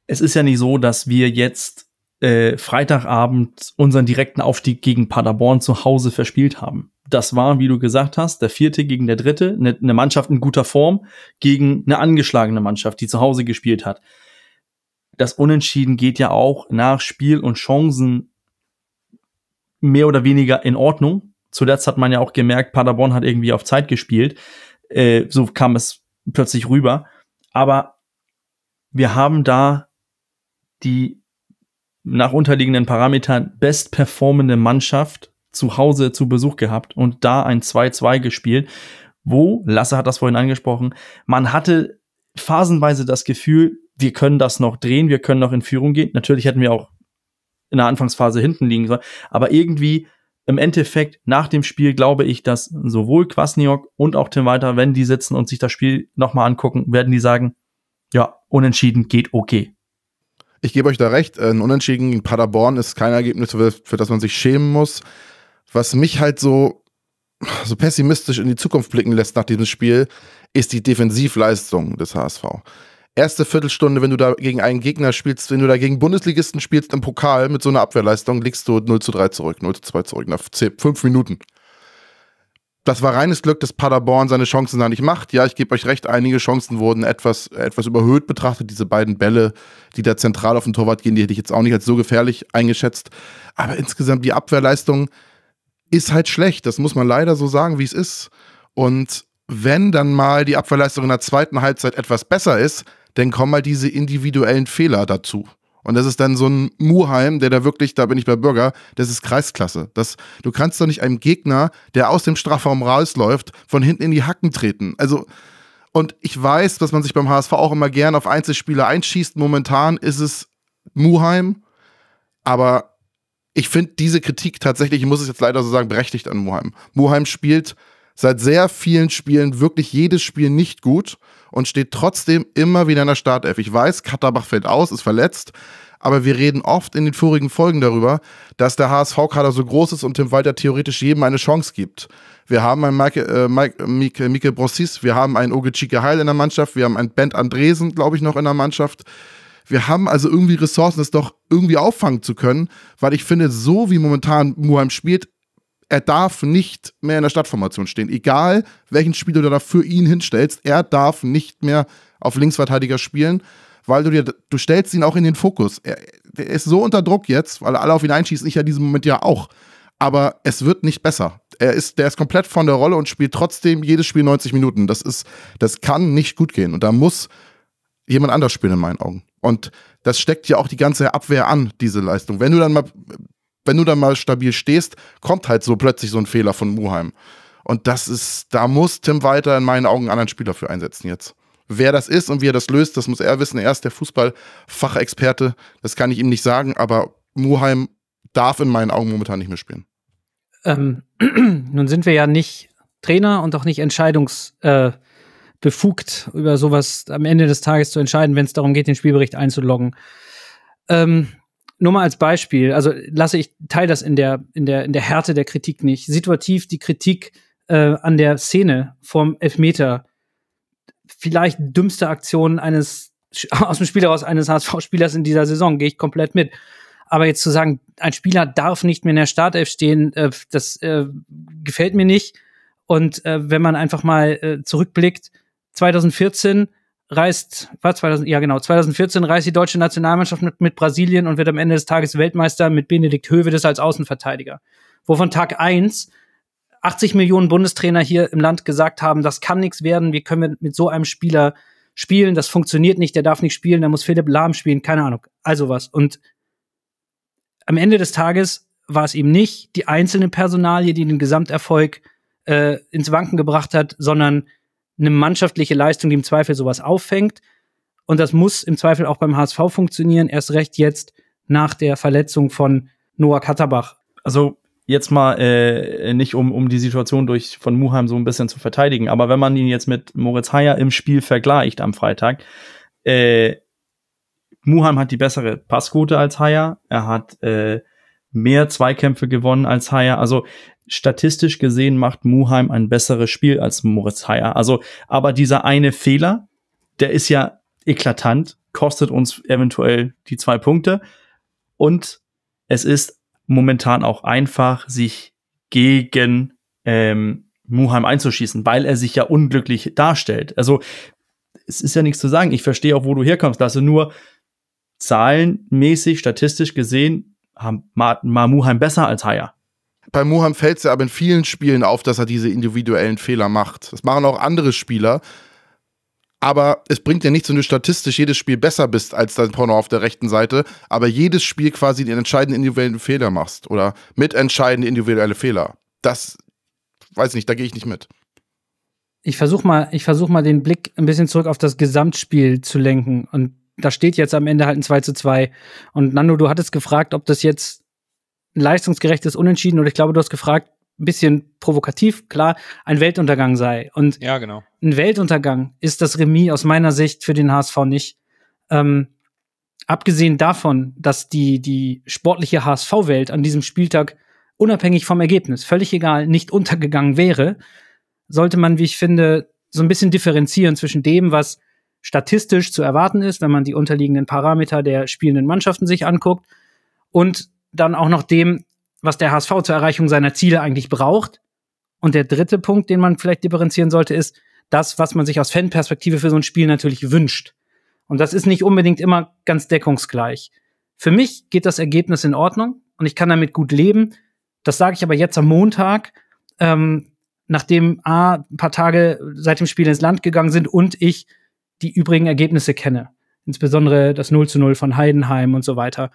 Es ist ja nicht so, dass wir jetzt äh, Freitagabend unseren direkten Aufstieg gegen Paderborn zu Hause verspielt haben. Das war, wie du gesagt hast, der vierte gegen der dritte, eine ne Mannschaft in guter Form gegen eine angeschlagene Mannschaft, die zu Hause gespielt hat. Das Unentschieden geht ja auch nach Spiel und Chancen mehr oder weniger in Ordnung. Zuletzt hat man ja auch gemerkt, Paderborn hat irgendwie auf Zeit gespielt. Äh, so kam es plötzlich rüber. Aber wir haben da die nach unterliegenden Parametern bestperformende Mannschaft zu Hause zu Besuch gehabt und da ein 2-2 gespielt, wo, Lasse hat das vorhin angesprochen, man hatte phasenweise das Gefühl, wir können das noch drehen, wir können noch in Führung gehen. Natürlich hätten wir auch in der Anfangsphase hinten liegen sollen, aber irgendwie im Endeffekt nach dem Spiel glaube ich, dass sowohl Kwasniok und auch Tim Walter, wenn die sitzen und sich das Spiel nochmal angucken, werden die sagen, ja, unentschieden geht okay.
Ich gebe euch da recht, ein Unentschieden in Paderborn ist kein Ergebnis, für, für das man sich schämen muss. Was mich halt so, so pessimistisch in die Zukunft blicken lässt nach diesem Spiel, ist die Defensivleistung des HSV. Erste Viertelstunde, wenn du da gegen einen Gegner spielst, wenn du da gegen Bundesligisten spielst im Pokal mit so einer Abwehrleistung, liegst du 0 zu 3 zurück, 0 zu 2 zurück nach 10, 5 Minuten das war reines Glück, dass Paderborn seine Chancen da nicht macht. Ja, ich gebe euch recht, einige Chancen wurden etwas, etwas überhöht betrachtet. Diese beiden Bälle, die da zentral auf den Torwart gehen, die hätte ich jetzt auch nicht als so gefährlich eingeschätzt. Aber insgesamt die Abwehrleistung ist halt schlecht. Das muss man leider so sagen, wie es ist. Und wenn dann mal die Abwehrleistung in der zweiten Halbzeit etwas besser ist, dann kommen halt diese individuellen Fehler dazu. Und das ist dann so ein Muheim, der da wirklich, da bin ich bei Bürger, das ist Kreisklasse. Das, du kannst doch nicht einem Gegner, der aus dem Strafraum rausläuft, von hinten in die Hacken treten. Also, und ich weiß, dass man sich beim HSV auch immer gern auf Einzelspieler einschießt. Momentan ist es Muheim, aber ich finde diese Kritik tatsächlich, ich muss es jetzt leider so sagen, berechtigt an Muheim. Muheim spielt seit sehr vielen Spielen wirklich jedes Spiel nicht gut und steht trotzdem immer wieder in der Startelf. Ich weiß, Katterbach fällt aus, ist verletzt, aber wir reden oft in den vorigen Folgen darüber, dass der HSV-Kader so groß ist und Tim Walter theoretisch jedem eine Chance gibt. Wir haben einen Mike, äh, Mike, Mike, Mike Brossis, wir haben einen Oge Chike Heil in der Mannschaft, wir haben einen Bent Andresen, glaube ich, noch in der Mannschaft. Wir haben also irgendwie Ressourcen, das doch irgendwie auffangen zu können, weil ich finde, so wie momentan Muheim spielt, er darf nicht mehr in der Stadtformation stehen. Egal, welchen Spieler du da für ihn hinstellst, er darf nicht mehr auf Linksverteidiger spielen, weil du dir, du stellst ihn auch in den Fokus. Er, er ist so unter Druck jetzt, weil alle auf ihn einschießen, ich ja in diesem Moment ja auch. Aber es wird nicht besser. Er ist, der ist komplett von der Rolle und spielt trotzdem jedes Spiel 90 Minuten. Das ist, das kann nicht gut gehen. Und da muss jemand anders spielen in meinen Augen. Und das steckt ja auch die ganze Abwehr an, diese Leistung. Wenn du dann mal wenn du dann mal stabil stehst, kommt halt so plötzlich so ein Fehler von Muheim. Und das ist, da muss Tim weiter in meinen Augen einen anderen Spieler für einsetzen jetzt. Wer das ist und wie er das löst, das muss er wissen. Er ist der Fußballfachexperte. Das kann ich ihm nicht sagen, aber Muheim darf in meinen Augen momentan nicht mehr spielen.
Ähm, nun sind wir ja nicht Trainer und auch nicht entscheidungsbefugt, äh, über sowas am Ende des Tages zu entscheiden, wenn es darum geht, den Spielbericht einzuloggen. Ähm, nur mal als Beispiel, also lasse ich teile das in der in der in der Härte der Kritik nicht. Situativ die Kritik äh, an der Szene vom Elfmeter, vielleicht dümmste Aktion eines aus dem Spiel heraus eines HSV-Spielers in dieser Saison, gehe ich komplett mit. Aber jetzt zu sagen, ein Spieler darf nicht mehr in der Startelf stehen, äh, das äh, gefällt mir nicht. Und äh, wenn man einfach mal äh, zurückblickt, 2014 reist, war 2000, ja genau, 2014 reist die deutsche Nationalmannschaft mit, mit Brasilien und wird am Ende des Tages Weltmeister mit Benedikt Hövedes als Außenverteidiger. Wo von Tag eins 80 Millionen Bundestrainer hier im Land gesagt haben, das kann nichts werden, wie können wir mit so einem Spieler spielen, das funktioniert nicht, der darf nicht spielen, da muss Philipp Lahm spielen, keine Ahnung, also was. Und am Ende des Tages war es eben nicht die einzelne Personalie, die den Gesamterfolg äh, ins Wanken gebracht hat, sondern eine mannschaftliche Leistung, die im Zweifel sowas auffängt. Und das muss im Zweifel auch beim HSV funktionieren, erst recht jetzt nach der Verletzung von Noah Katterbach.
Also jetzt mal äh, nicht um, um die Situation durch von Muheim so ein bisschen zu verteidigen, aber wenn man ihn jetzt mit Moritz Heyer im Spiel vergleicht am Freitag, äh, Muheim hat die bessere Passquote als Heyer, er hat äh, mehr Zweikämpfe gewonnen als Heyer, also statistisch gesehen macht Muheim ein besseres Spiel als Moritz Heyer. Also, aber dieser eine Fehler, der ist ja eklatant, kostet uns eventuell die zwei Punkte und es ist momentan auch einfach, sich gegen ähm, Muheim einzuschießen, weil er sich ja unglücklich darstellt. Also es ist ja nichts zu sagen. Ich verstehe auch, wo du herkommst. Dass du nur zahlenmäßig, statistisch gesehen, haben Muheim besser als Haya.
Bei Muheim fällt es ja aber in vielen Spielen auf, dass er diese individuellen Fehler macht. Das machen auch andere Spieler. Aber es bringt ja nichts, wenn du statistisch jedes Spiel besser bist als dein Porno auf der rechten Seite, aber jedes Spiel quasi den entscheidenden individuellen Fehler machst oder mitentscheidende individuelle Fehler. Das weiß nicht, da gehe ich nicht mit.
Ich versuche mal, ich versuch mal den Blick ein bisschen zurück auf das Gesamtspiel zu lenken. Und da steht jetzt am Ende halt ein 2 zu 2. Und Nando, du hattest gefragt, ob das jetzt ein leistungsgerechtes Unentschieden oder ich glaube, du hast gefragt, ein bisschen provokativ, klar, ein Weltuntergang sei. Und
ja, genau.
ein Weltuntergang ist das Remis aus meiner Sicht für den HSV nicht. Ähm, abgesehen davon, dass die, die sportliche HSV-Welt an diesem Spieltag unabhängig vom Ergebnis, völlig egal, nicht untergegangen wäre, sollte man, wie ich finde, so ein bisschen differenzieren zwischen dem, was statistisch zu erwarten ist, wenn man die unterliegenden Parameter der spielenden Mannschaften sich anguckt, und dann auch noch dem, was der HSV zur Erreichung seiner Ziele eigentlich braucht. Und der dritte Punkt, den man vielleicht differenzieren sollte, ist das, was man sich aus Fanperspektive für so ein Spiel natürlich wünscht. Und das ist nicht unbedingt immer ganz deckungsgleich. Für mich geht das Ergebnis in Ordnung und ich kann damit gut leben. Das sage ich aber jetzt am Montag, ähm, nachdem A, ein paar Tage seit dem Spiel ins Land gegangen sind und ich die übrigen Ergebnisse kenne. Insbesondere das 0 zu 0 von Heidenheim und so weiter.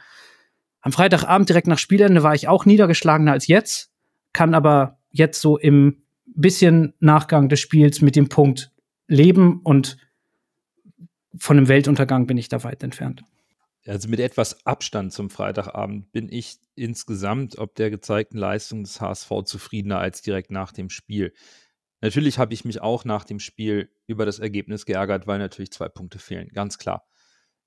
Am Freitagabend direkt nach Spielende war ich auch niedergeschlagener als jetzt, kann aber jetzt so im bisschen Nachgang des Spiels mit dem Punkt leben und von einem Weltuntergang bin ich da weit entfernt.
Also mit etwas Abstand zum Freitagabend bin ich insgesamt ob der gezeigten Leistung des HSV zufriedener als direkt nach dem Spiel. Natürlich habe ich mich auch nach dem Spiel über das Ergebnis geärgert, weil natürlich zwei Punkte fehlen, ganz klar.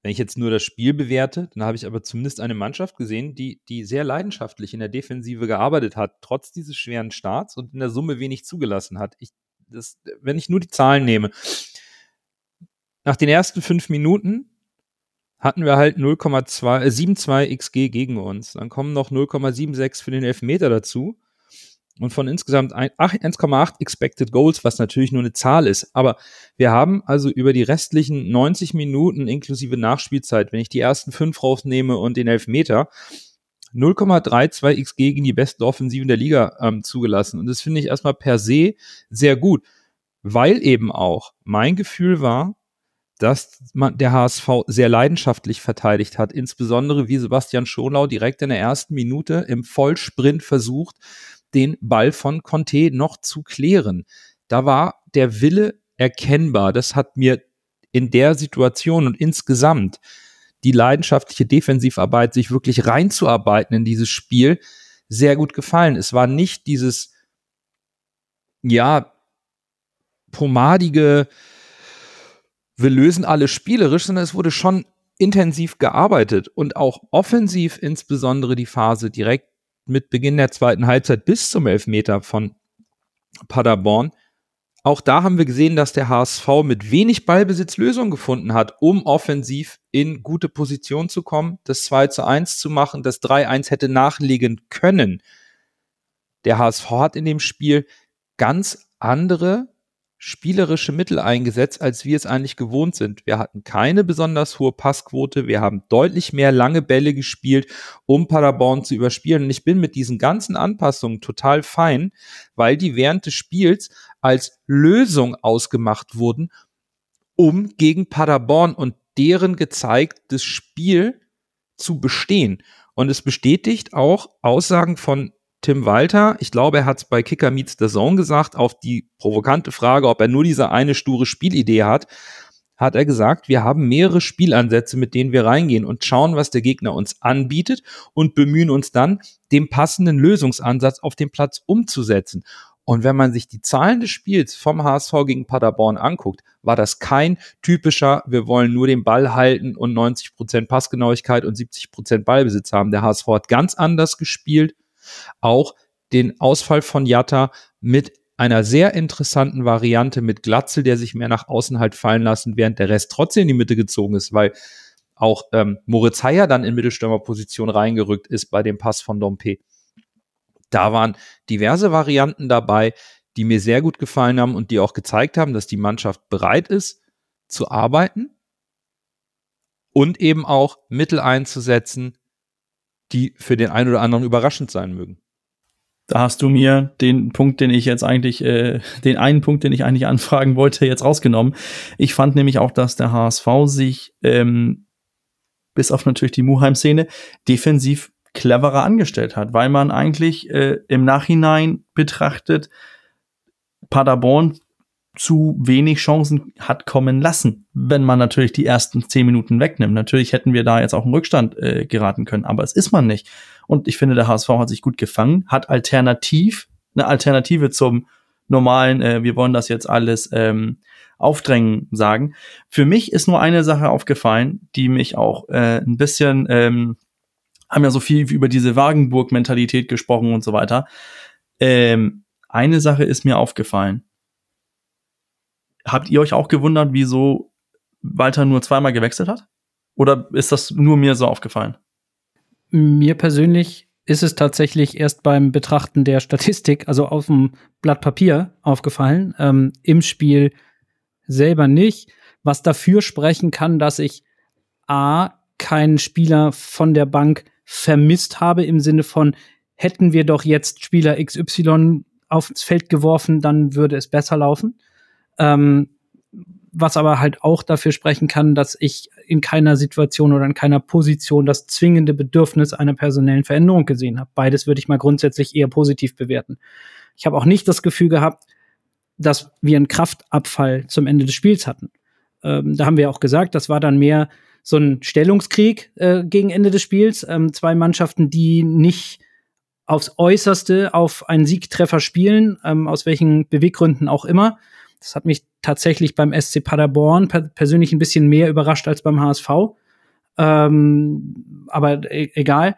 Wenn ich jetzt nur das Spiel bewerte, dann habe ich aber zumindest eine Mannschaft gesehen, die, die sehr leidenschaftlich in der Defensive gearbeitet hat, trotz dieses schweren Starts und in der Summe wenig zugelassen hat. Ich, das, wenn ich nur die Zahlen nehme, nach den ersten fünf Minuten hatten wir halt 0,72 äh, XG gegen uns. Dann kommen noch 0,76 für den Elfmeter dazu und von insgesamt 1,8 Expected Goals, was natürlich nur eine Zahl ist. Aber wir haben also über die restlichen 90 Minuten inklusive Nachspielzeit, wenn ich die ersten fünf rausnehme und den Elfmeter, 0,32 XG gegen die besten Offensiven der Liga ähm, zugelassen. Und das finde ich erstmal per se sehr gut, weil eben auch mein Gefühl war, dass man der HSV sehr leidenschaftlich verteidigt hat, insbesondere wie Sebastian Schonlau direkt in der ersten Minute im Vollsprint versucht, den Ball von Conte noch zu klären. Da war der Wille erkennbar. Das hat mir in der Situation und insgesamt die leidenschaftliche Defensivarbeit, sich wirklich reinzuarbeiten in dieses Spiel, sehr gut gefallen. Es war nicht dieses, ja, pomadige, wir lösen alles spielerisch, sondern es wurde schon intensiv gearbeitet und auch offensiv insbesondere die Phase direkt mit Beginn der zweiten Halbzeit bis zum Elfmeter von Paderborn auch da haben wir gesehen, dass der HSV mit wenig Ballbesitz Lösungen gefunden hat, um offensiv in gute Position zu kommen, das 2 zu 1 zu machen, das 3-1 hätte nachlegen können. Der HSV hat in dem Spiel ganz andere spielerische Mittel eingesetzt, als wir es eigentlich gewohnt sind. Wir hatten keine besonders hohe Passquote, wir haben deutlich mehr lange Bälle gespielt, um Paderborn zu überspielen. Und ich bin mit diesen ganzen Anpassungen total fein, weil die während des Spiels als Lösung ausgemacht wurden, um gegen Paderborn und deren gezeigtes Spiel zu bestehen. Und es bestätigt auch Aussagen von Tim Walter, ich glaube, er hat es bei Kicker Meets the Zone gesagt, auf die provokante Frage, ob er nur diese eine sture Spielidee hat, hat er gesagt, wir haben mehrere Spielansätze, mit denen wir reingehen und schauen, was der Gegner uns anbietet und bemühen uns dann, den passenden Lösungsansatz auf dem Platz umzusetzen. Und wenn man sich die Zahlen des Spiels vom HSV gegen Paderborn anguckt, war das kein typischer, wir wollen nur den Ball halten und 90 Prozent Passgenauigkeit und 70 Prozent Ballbesitz haben. Der HSV hat ganz anders gespielt auch den Ausfall von Jatta mit einer sehr interessanten Variante mit Glatzel, der sich mehr nach außen halt fallen lassen, während der Rest trotzdem in die Mitte gezogen ist, weil auch ähm, Moritz Heyer dann in Mittelstürmerposition reingerückt ist bei dem Pass von Dompe. Da waren diverse Varianten dabei, die mir sehr gut gefallen haben und die auch gezeigt haben, dass die Mannschaft bereit ist zu arbeiten und eben auch Mittel einzusetzen, die für den einen oder anderen überraschend sein mögen.
Da hast du mir den Punkt, den ich jetzt eigentlich, äh, den einen Punkt, den ich eigentlich anfragen wollte, jetzt rausgenommen. Ich fand nämlich auch, dass der HSV sich ähm, bis auf natürlich die Muheim-Szene defensiv cleverer angestellt hat, weil man eigentlich äh, im Nachhinein betrachtet Paderborn zu wenig Chancen hat kommen lassen, wenn man natürlich die ersten zehn Minuten wegnimmt. Natürlich hätten wir da jetzt auch einen Rückstand äh, geraten können, aber es ist man nicht. Und ich finde, der HSV hat sich gut gefangen, hat alternativ eine Alternative zum normalen, äh, wir wollen das jetzt alles ähm, aufdrängen sagen. Für mich ist nur eine Sache aufgefallen, die mich auch äh, ein bisschen, ähm, haben ja so viel über diese Wagenburg-Mentalität gesprochen und so weiter. Ähm, eine Sache ist mir aufgefallen Habt ihr euch auch gewundert, wieso Walter nur zweimal gewechselt hat? Oder ist das nur mir so aufgefallen?
Mir persönlich ist es tatsächlich erst beim Betrachten der Statistik, also auf dem Blatt Papier, aufgefallen. Ähm, Im Spiel selber nicht. Was dafür sprechen kann, dass ich A, keinen Spieler von der Bank vermisst habe, im Sinne von, hätten wir doch jetzt Spieler XY aufs Feld geworfen, dann würde es besser laufen. Ähm, was aber halt auch dafür sprechen kann, dass ich in keiner Situation oder in keiner Position das zwingende Bedürfnis einer personellen Veränderung gesehen habe. Beides würde ich mal grundsätzlich eher positiv bewerten. Ich habe auch nicht das Gefühl gehabt, dass wir einen Kraftabfall zum Ende des Spiels hatten. Ähm, da haben wir auch gesagt, das war dann mehr so ein Stellungskrieg äh, gegen Ende des Spiels. Ähm, zwei Mannschaften, die nicht aufs Äußerste auf einen Siegtreffer spielen, ähm, aus welchen Beweggründen auch immer. Das hat mich tatsächlich beim SC Paderborn per persönlich ein bisschen mehr überrascht als beim HSV. Ähm, aber e egal.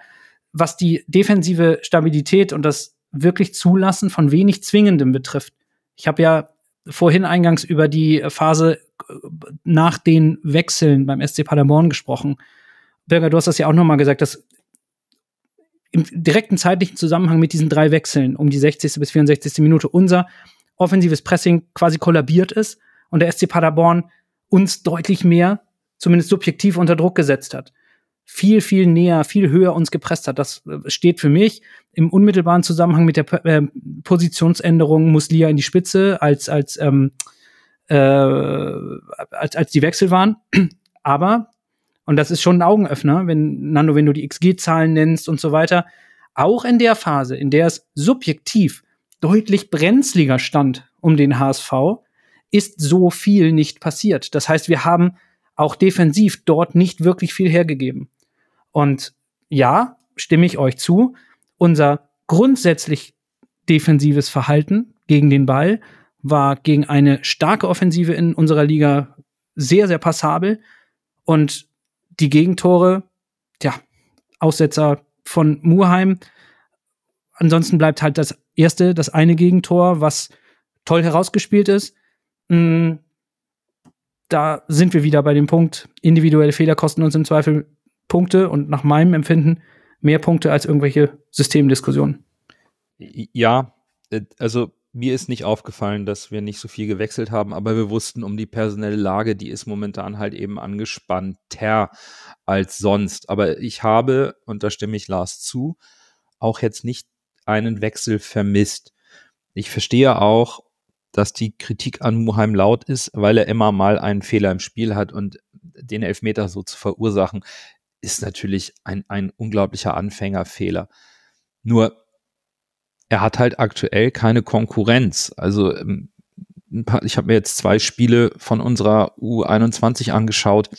Was die defensive Stabilität und das wirklich Zulassen von wenig Zwingendem betrifft. Ich habe ja vorhin eingangs über die Phase äh, nach den Wechseln beim SC Paderborn gesprochen. Birger, du hast das ja auch nochmal gesagt, dass im direkten zeitlichen Zusammenhang mit diesen drei Wechseln um die 60. bis 64. Minute unser offensives Pressing quasi kollabiert ist und der SC Paderborn uns deutlich mehr, zumindest subjektiv, unter Druck gesetzt hat. Viel, viel näher, viel höher uns gepresst hat. Das äh, steht für mich im unmittelbaren Zusammenhang mit der äh, Positionsänderung Muslia in die Spitze, als, als, ähm, äh, als, als die Wechsel waren. Aber, und das ist schon ein Augenöffner, wenn, Nando, wenn du die XG-Zahlen nennst und so weiter, auch in der Phase, in der es subjektiv deutlich brenzliger stand um den HSV, ist so viel nicht passiert. Das heißt, wir haben auch defensiv dort nicht wirklich viel hergegeben. Und ja, stimme ich euch zu, unser grundsätzlich defensives Verhalten gegen den Ball war gegen eine starke Offensive in unserer Liga sehr, sehr passabel. Und die Gegentore, ja, Aussetzer von Murheim. Ansonsten bleibt halt das erste, das eine Gegentor, was toll herausgespielt ist. Mm, da sind wir wieder bei dem Punkt, individuelle Fehler kosten uns im Zweifel Punkte und nach meinem Empfinden mehr Punkte als irgendwelche Systemdiskussionen.
Ja, äh, also mir ist nicht aufgefallen, dass wir nicht so viel gewechselt haben, aber wir wussten um die personelle Lage, die ist momentan halt eben angespannter als sonst. Aber ich habe, und da stimme ich Lars zu, auch jetzt nicht einen Wechsel vermisst. Ich verstehe auch, dass die Kritik an Muheim laut ist, weil er immer mal einen Fehler im Spiel hat und den Elfmeter so zu verursachen, ist natürlich ein, ein unglaublicher Anfängerfehler. Nur, er hat halt aktuell keine Konkurrenz. Also, ähm, ich habe mir jetzt zwei Spiele von unserer U21 angeschaut.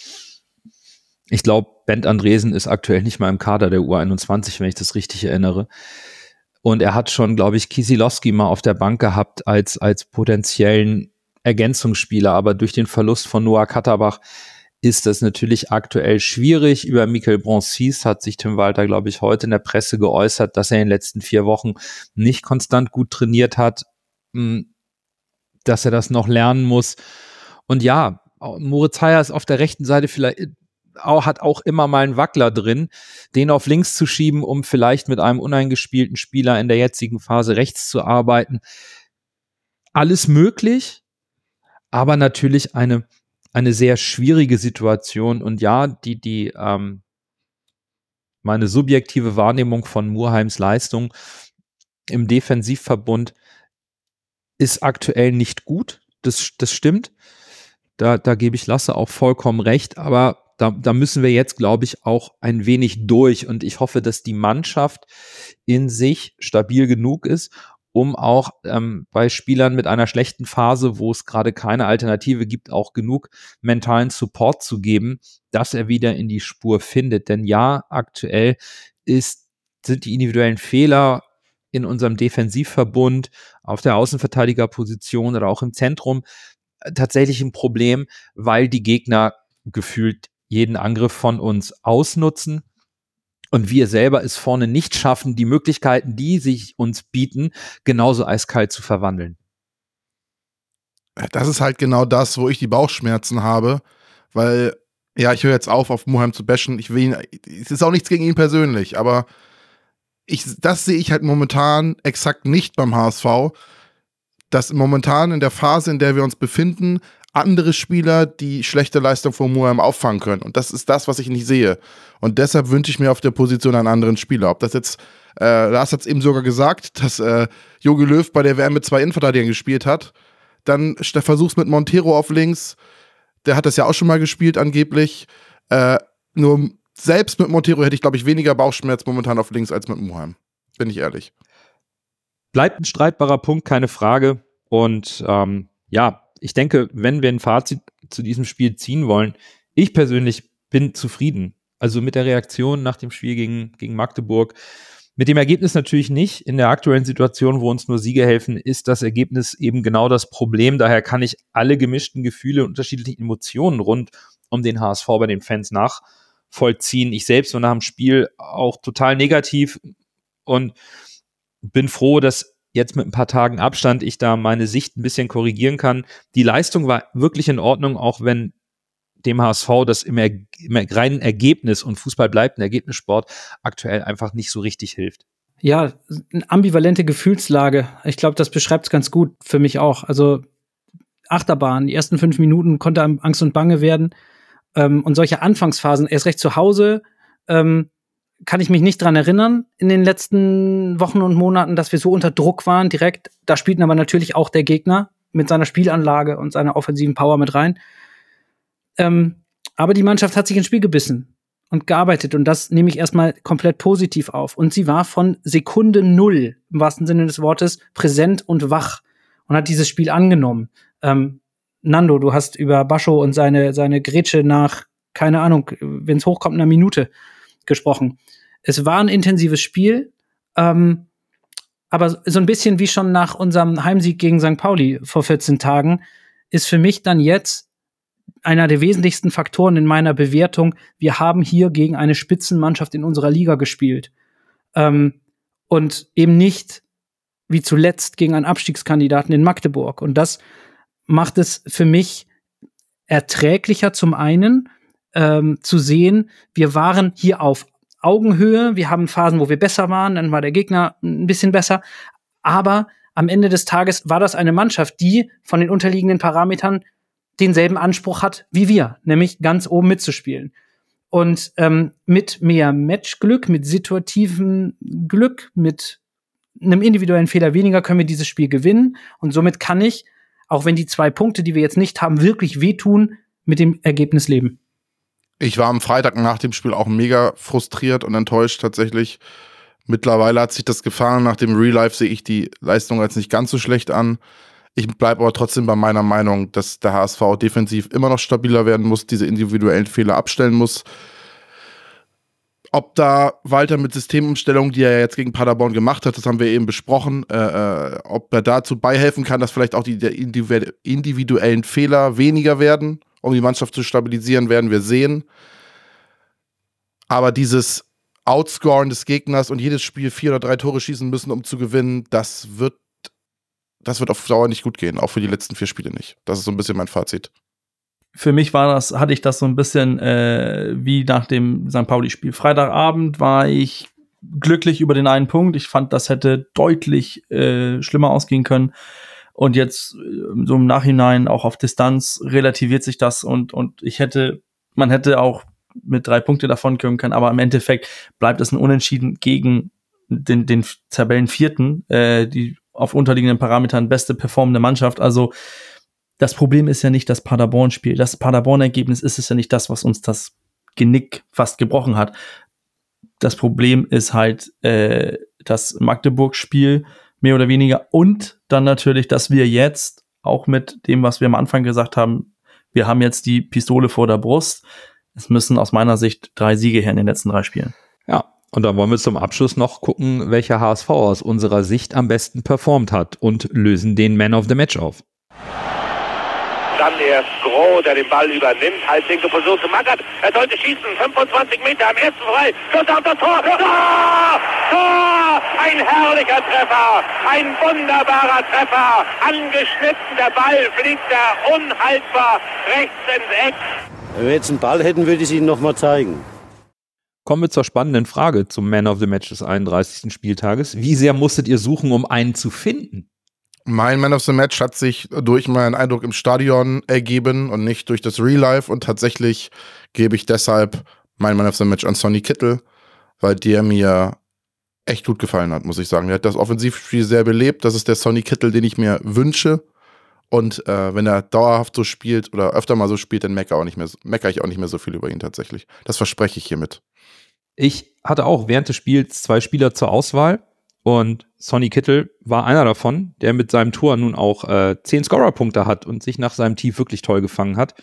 Ich glaube, Bent Andresen ist aktuell nicht mal im Kader der U21, wenn ich das richtig erinnere. Und er hat schon, glaube ich, Kisilowski mal auf der Bank gehabt als, als potenziellen Ergänzungsspieler. Aber durch den Verlust von Noah Katterbach ist das natürlich aktuell schwierig. Über Michael Broncis hat sich Tim Walter, glaube ich, heute in der Presse geäußert, dass er in den letzten vier Wochen nicht konstant gut trainiert hat, hm, dass er das noch lernen muss. Und ja, Moritz Heyer ist auf der rechten Seite vielleicht auch, hat auch immer mal einen Wackler drin, den auf links zu schieben, um vielleicht mit einem uneingespielten Spieler in der jetzigen Phase rechts zu arbeiten. Alles möglich, aber natürlich eine, eine sehr schwierige Situation. Und ja, die, die, ähm, meine subjektive Wahrnehmung von Murheims Leistung im Defensivverbund ist aktuell nicht gut. Das, das stimmt. Da, da gebe ich Lasse auch vollkommen recht. Aber da, da müssen wir jetzt, glaube ich, auch ein wenig durch. Und ich hoffe, dass die Mannschaft in sich stabil genug ist, um auch ähm, bei Spielern mit einer schlechten Phase, wo es gerade keine Alternative gibt, auch genug mentalen Support zu geben, dass er wieder in die Spur findet. Denn ja, aktuell ist, sind die individuellen Fehler in unserem Defensivverbund auf der Außenverteidigerposition oder auch im Zentrum äh, tatsächlich ein Problem, weil die Gegner gefühlt jeden Angriff von uns ausnutzen und wir selber es vorne nicht schaffen, die Möglichkeiten, die sich uns bieten, genauso eiskalt zu verwandeln.
Das ist halt genau das, wo ich die Bauchschmerzen habe, weil, ja, ich höre jetzt auf, auf Muheim zu bashen. Ich will ihn, es ist auch nichts gegen ihn persönlich, aber ich, das sehe ich halt momentan exakt nicht beim HSV, dass momentan in der Phase, in der wir uns befinden, andere Spieler die schlechte Leistung von Muheim auffangen können. Und das ist das, was ich nicht sehe. Und deshalb wünsche ich mir auf der Position einen anderen Spieler. Ob das jetzt, äh, Lars hat es eben sogar gesagt, dass äh, Jogi Löw bei der WM mit zwei Innenverteidigern gespielt hat. Dann Versuch's mit Montero auf links. Der hat das ja auch schon mal gespielt, angeblich. Äh, nur selbst mit Montero hätte ich, glaube ich, weniger Bauchschmerz momentan auf links als mit Muheim. Bin ich ehrlich.
Bleibt ein streitbarer Punkt, keine Frage. Und ähm, ja, ich denke, wenn wir ein Fazit zu diesem Spiel ziehen wollen, ich persönlich bin zufrieden. Also mit der Reaktion nach dem Spiel gegen, gegen Magdeburg. Mit dem Ergebnis natürlich nicht. In der aktuellen Situation, wo uns nur Siege helfen, ist das Ergebnis eben genau das Problem. Daher kann ich alle gemischten Gefühle, unterschiedliche Emotionen rund um den HSV bei den Fans nachvollziehen. Ich selbst war nach dem Spiel auch total negativ und bin froh, dass jetzt mit ein paar Tagen Abstand ich da meine Sicht ein bisschen korrigieren kann. Die Leistung war wirklich in Ordnung, auch wenn dem HSV das im, er im reinen Ergebnis und Fußball bleibt ein Ergebnissport aktuell einfach nicht so richtig hilft.
Ja, eine ambivalente Gefühlslage. Ich glaube, das beschreibt es ganz gut für mich auch. Also Achterbahn, die ersten fünf Minuten konnte einem Angst und Bange werden. Ähm, und solche Anfangsphasen, erst recht zu Hause, ähm, kann ich mich nicht dran erinnern in den letzten Wochen und Monaten, dass wir so unter Druck waren direkt. Da spielten aber natürlich auch der Gegner mit seiner Spielanlage und seiner offensiven Power mit rein. Ähm, aber die Mannschaft hat sich ins Spiel gebissen und gearbeitet und das nehme ich erstmal komplett positiv auf. Und sie war von Sekunde null, im wahrsten Sinne des Wortes, präsent und wach und hat dieses Spiel angenommen. Ähm, Nando, du hast über Bascho und seine, seine Grätsche nach, keine Ahnung, wenn es hochkommt, einer Minute gesprochen. Es war ein intensives Spiel, ähm, aber so ein bisschen wie schon nach unserem Heimsieg gegen St. Pauli vor 14 Tagen ist für mich dann jetzt einer der wesentlichsten Faktoren in meiner Bewertung. Wir haben hier gegen eine Spitzenmannschaft in unserer Liga gespielt ähm, und eben nicht wie zuletzt gegen einen Abstiegskandidaten in Magdeburg. Und das macht es für mich erträglicher zum einen ähm, zu sehen, wir waren hier auf Augenhöhe, wir haben Phasen, wo wir besser waren, dann war der Gegner ein bisschen besser, aber am Ende des Tages war das eine Mannschaft, die von den unterliegenden Parametern denselben Anspruch hat wie wir, nämlich ganz oben mitzuspielen. Und ähm, mit mehr Matchglück, mit situativem Glück, mit einem individuellen Fehler weniger können wir dieses Spiel gewinnen. Und somit kann ich, auch wenn die zwei Punkte, die wir jetzt nicht haben, wirklich wehtun, mit dem Ergebnis leben.
Ich war am Freitag nach dem Spiel auch mega frustriert und enttäuscht tatsächlich. Mittlerweile hat sich das gefangen. Nach dem Real Life sehe ich die Leistung als nicht ganz so schlecht an. Ich bleibe aber trotzdem bei meiner Meinung, dass der HSV defensiv immer noch stabiler werden muss, diese individuellen Fehler abstellen muss. Ob da Walter mit Systemumstellung, die er jetzt gegen Paderborn gemacht hat, das haben wir eben besprochen, äh, äh, ob er dazu beihelfen kann, dass vielleicht auch die individuellen Fehler weniger werden, um die Mannschaft zu stabilisieren, werden wir sehen. Aber dieses Outscoren des Gegners und jedes Spiel vier oder drei Tore schießen müssen, um zu gewinnen, das wird, das wird auf Dauer nicht gut gehen, auch für die letzten vier Spiele nicht. Das ist so ein bisschen mein Fazit
für mich war das, hatte ich das so ein bisschen äh, wie nach dem St. Pauli-Spiel. Freitagabend war ich glücklich über den einen Punkt. Ich fand, das hätte deutlich äh, schlimmer ausgehen können. Und jetzt äh, so im Nachhinein auch auf Distanz relativiert sich das und, und ich hätte, man hätte auch mit drei Punkte davon kommen können, aber im Endeffekt bleibt es ein Unentschieden gegen den, den Tabellenvierten, äh, die auf unterliegenden Parametern beste performende Mannschaft. Also das Problem ist ja nicht das Paderborn-Spiel. Das Paderborn-Ergebnis ist es ja nicht das, was uns das Genick fast gebrochen hat. Das Problem ist halt äh, das Magdeburg-Spiel mehr oder weniger und dann natürlich, dass wir jetzt auch mit dem, was wir am Anfang gesagt haben, wir haben jetzt die Pistole vor der Brust. Es müssen aus meiner Sicht drei Siege her in den letzten drei Spielen.
Ja, und dann wollen wir zum Abschluss noch gucken, welcher HSV aus unserer Sicht am besten performt hat und lösen den Man of the Match auf.
Dann erst Groh, der den Ball übernimmt. Halblinke Position zu Mackert. Er sollte schießen. 25 Meter am ersten frei. Schuss auf das Tor. Tor! Tor! Ein herrlicher Treffer. Ein wunderbarer Treffer. Angeschnitten. Der Ball fliegt da unhaltbar rechts ins Eck.
Wenn wir jetzt einen Ball hätten, würde ich es Ihnen nochmal zeigen.
Kommen wir zur spannenden Frage zum Man of the Match des 31. Spieltages. Wie sehr musstet ihr suchen, um einen zu finden?
Mein Man of the Match hat sich durch meinen Eindruck im Stadion ergeben und nicht durch das Real Life. Und tatsächlich gebe ich deshalb mein Man of the Match an Sonny Kittel, weil der mir echt gut gefallen hat, muss ich sagen. Er hat das Offensivspiel sehr belebt. Das ist der Sonny Kittel, den ich mir wünsche. Und äh, wenn er dauerhaft so spielt oder öfter mal so spielt, dann meckere, meckere ich auch nicht mehr so viel über ihn tatsächlich. Das verspreche ich hiermit.
Ich hatte auch während des Spiels zwei Spieler zur Auswahl und Sonny Kittel war einer davon, der mit seinem Tor nun auch äh, zehn Scorerpunkte hat und sich nach seinem Tief wirklich toll gefangen hat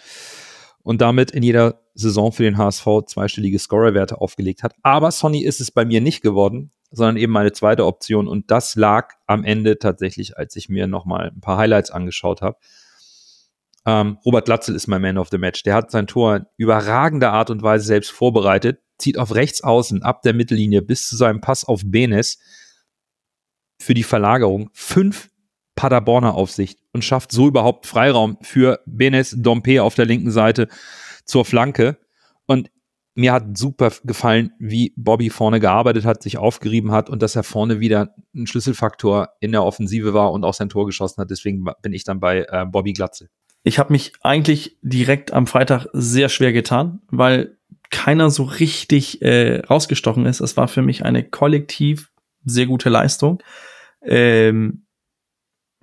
und damit in jeder Saison für den HSV zweistellige Scorerwerte aufgelegt hat. Aber Sonny ist es bei mir nicht geworden, sondern eben meine zweite Option und das lag am Ende tatsächlich, als ich mir nochmal ein paar Highlights angeschaut habe. Ähm, Robert Glatzel ist mein Man of the Match. Der hat sein Tor in überragender Art und Weise selbst vorbereitet, zieht auf rechts außen ab der Mittellinie bis zu seinem Pass auf Benes für die Verlagerung fünf Paderborner Aufsicht und schafft so überhaupt Freiraum für Benes Dompe auf der linken Seite zur Flanke. Und mir hat super gefallen, wie Bobby vorne gearbeitet hat, sich aufgerieben hat und dass er vorne wieder ein Schlüsselfaktor in der Offensive war und auch sein Tor geschossen hat. Deswegen bin ich dann bei äh, Bobby Glatze.
Ich habe mich eigentlich direkt am Freitag sehr schwer getan, weil keiner so richtig äh, rausgestochen ist. Es war für mich eine kollektiv sehr gute Leistung. Ähm,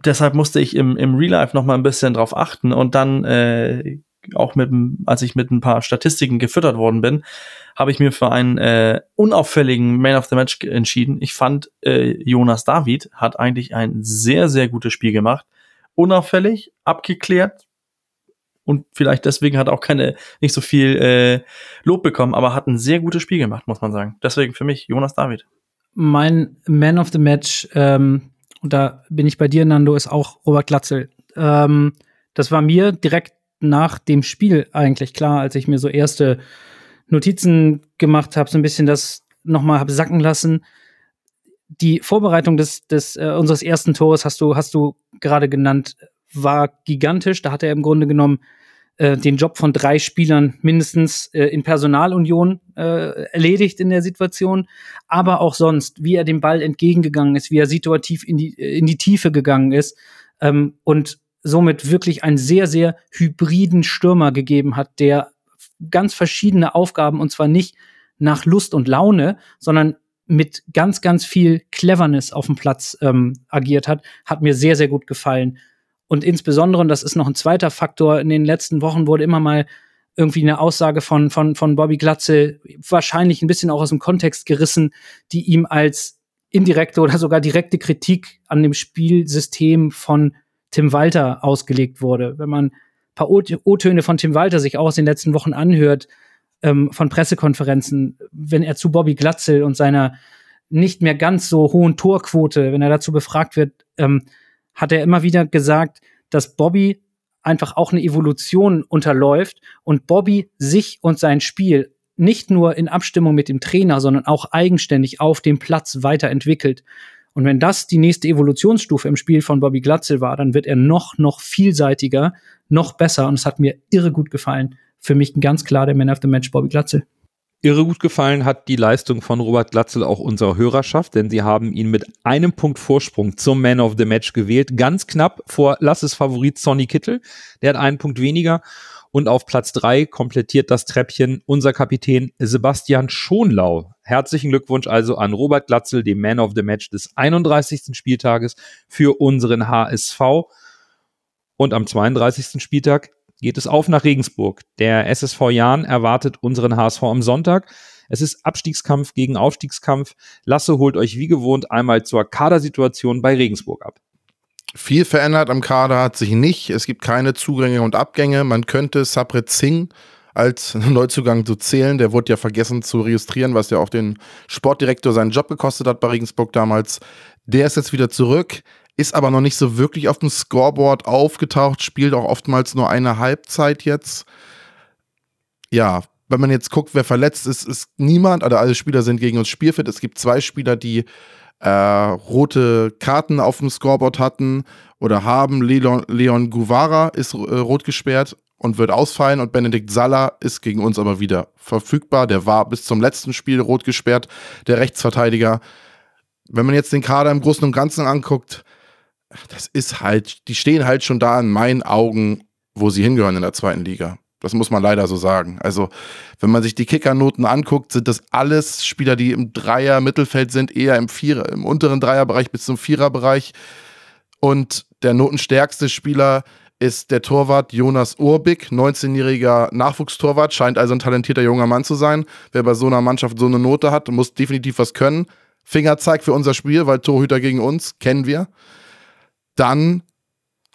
deshalb musste ich im, im Real Life noch mal ein bisschen drauf achten und dann äh, auch mit, als ich mit ein paar Statistiken gefüttert worden bin, habe ich mir für einen äh, unauffälligen Man of the Match entschieden. Ich fand, äh, Jonas David hat eigentlich ein sehr, sehr gutes Spiel gemacht. Unauffällig, abgeklärt und vielleicht deswegen hat er auch keine, nicht so viel äh, Lob bekommen, aber hat ein sehr gutes Spiel gemacht, muss man sagen. Deswegen für mich Jonas David
mein Man of the Match, ähm, und da bin ich bei dir, Nando, ist auch Robert Glatzel. Ähm, das war mir direkt nach dem Spiel eigentlich klar, als ich mir so erste Notizen gemacht habe, so ein bisschen das nochmal habe sacken lassen. die Vorbereitung des, des äh, unseres ersten Tores hast du, hast du gerade genannt, war gigantisch. Da hat er im Grunde genommen äh, den Job von drei Spielern mindestens äh, in Personalunion äh, erledigt in der Situation, aber auch sonst, wie er dem Ball entgegengegangen ist, wie er situativ in die, in die Tiefe gegangen ist ähm, und somit wirklich einen sehr, sehr hybriden Stürmer gegeben hat, der ganz verschiedene Aufgaben und zwar nicht nach Lust und Laune, sondern mit ganz, ganz viel Cleverness auf dem Platz ähm, agiert hat, hat mir sehr, sehr gut gefallen. Und insbesondere, und das ist noch ein zweiter Faktor, in den letzten Wochen wurde immer mal irgendwie eine Aussage von, von, von Bobby Glatze, wahrscheinlich ein bisschen auch aus dem Kontext gerissen, die ihm als indirekte oder sogar direkte Kritik an dem Spielsystem von Tim Walter ausgelegt wurde. Wenn man ein paar O-Töne von Tim Walter sich auch aus den letzten Wochen anhört, ähm, von Pressekonferenzen, wenn er zu Bobby Glatzel und seiner nicht mehr ganz so hohen Torquote, wenn er dazu befragt wird, ähm, hat er immer wieder gesagt, dass Bobby einfach auch eine Evolution unterläuft und Bobby sich und sein Spiel nicht nur in Abstimmung mit dem Trainer, sondern auch eigenständig auf dem Platz weiterentwickelt. Und wenn das die nächste Evolutionsstufe im Spiel von Bobby Glatzel war, dann wird er noch, noch vielseitiger, noch besser. Und es hat mir irre gut gefallen für mich ganz klar der Man of the Match Bobby Glatzel.
Irre gut gefallen hat die Leistung von Robert Glatzel auch unserer Hörerschaft, denn sie haben ihn mit einem Punkt Vorsprung zum Man of the Match gewählt. Ganz knapp vor Lasses Favorit Sonny Kittel. Der hat einen Punkt weniger. Und auf Platz drei komplettiert das Treppchen unser Kapitän Sebastian Schonlau. Herzlichen Glückwunsch also an Robert Glatzel, dem Man of the Match des 31. Spieltages für unseren HSV. Und am 32. Spieltag geht es auf nach Regensburg. Der SSV Jahn erwartet unseren HSV am Sonntag. Es ist Abstiegskampf gegen Aufstiegskampf. Lasse holt euch wie gewohnt einmal zur Kadersituation bei Regensburg ab.
Viel verändert am Kader hat sich nicht. Es gibt keine Zugänge und Abgänge. Man könnte Sabret Singh als Neuzugang zu zählen. Der wurde ja vergessen zu registrieren, was ja auch den Sportdirektor seinen Job gekostet hat bei Regensburg damals. Der ist jetzt wieder zurück ist aber noch nicht so wirklich auf dem Scoreboard aufgetaucht, spielt auch oftmals nur eine Halbzeit jetzt. Ja, wenn man jetzt guckt, wer verletzt ist, ist niemand, oder alle Spieler sind gegen uns spielfit. Es gibt zwei Spieler, die äh, rote Karten auf dem Scoreboard hatten oder haben. Leon, Leon Guvara ist äh, rot gesperrt und wird ausfallen und Benedikt Salla ist gegen uns aber wieder verfügbar. Der war bis zum letzten Spiel rot gesperrt, der Rechtsverteidiger. Wenn man jetzt den Kader im Großen und Ganzen anguckt, das ist halt, die stehen halt schon da in meinen Augen, wo sie hingehören in der zweiten Liga. Das muss man leider so sagen. Also, wenn man sich die Kickernoten anguckt, sind das alles Spieler, die im Dreier-Mittelfeld sind, eher im Vierer, im unteren Dreierbereich bis zum Viererbereich. Und der notenstärkste Spieler ist der Torwart Jonas Urbig, 19-jähriger Nachwuchstorwart, scheint also ein talentierter junger Mann zu sein. Wer bei so einer Mannschaft so eine Note hat, muss definitiv was können. Fingerzeig für unser Spiel, weil Torhüter gegen uns kennen wir. Dann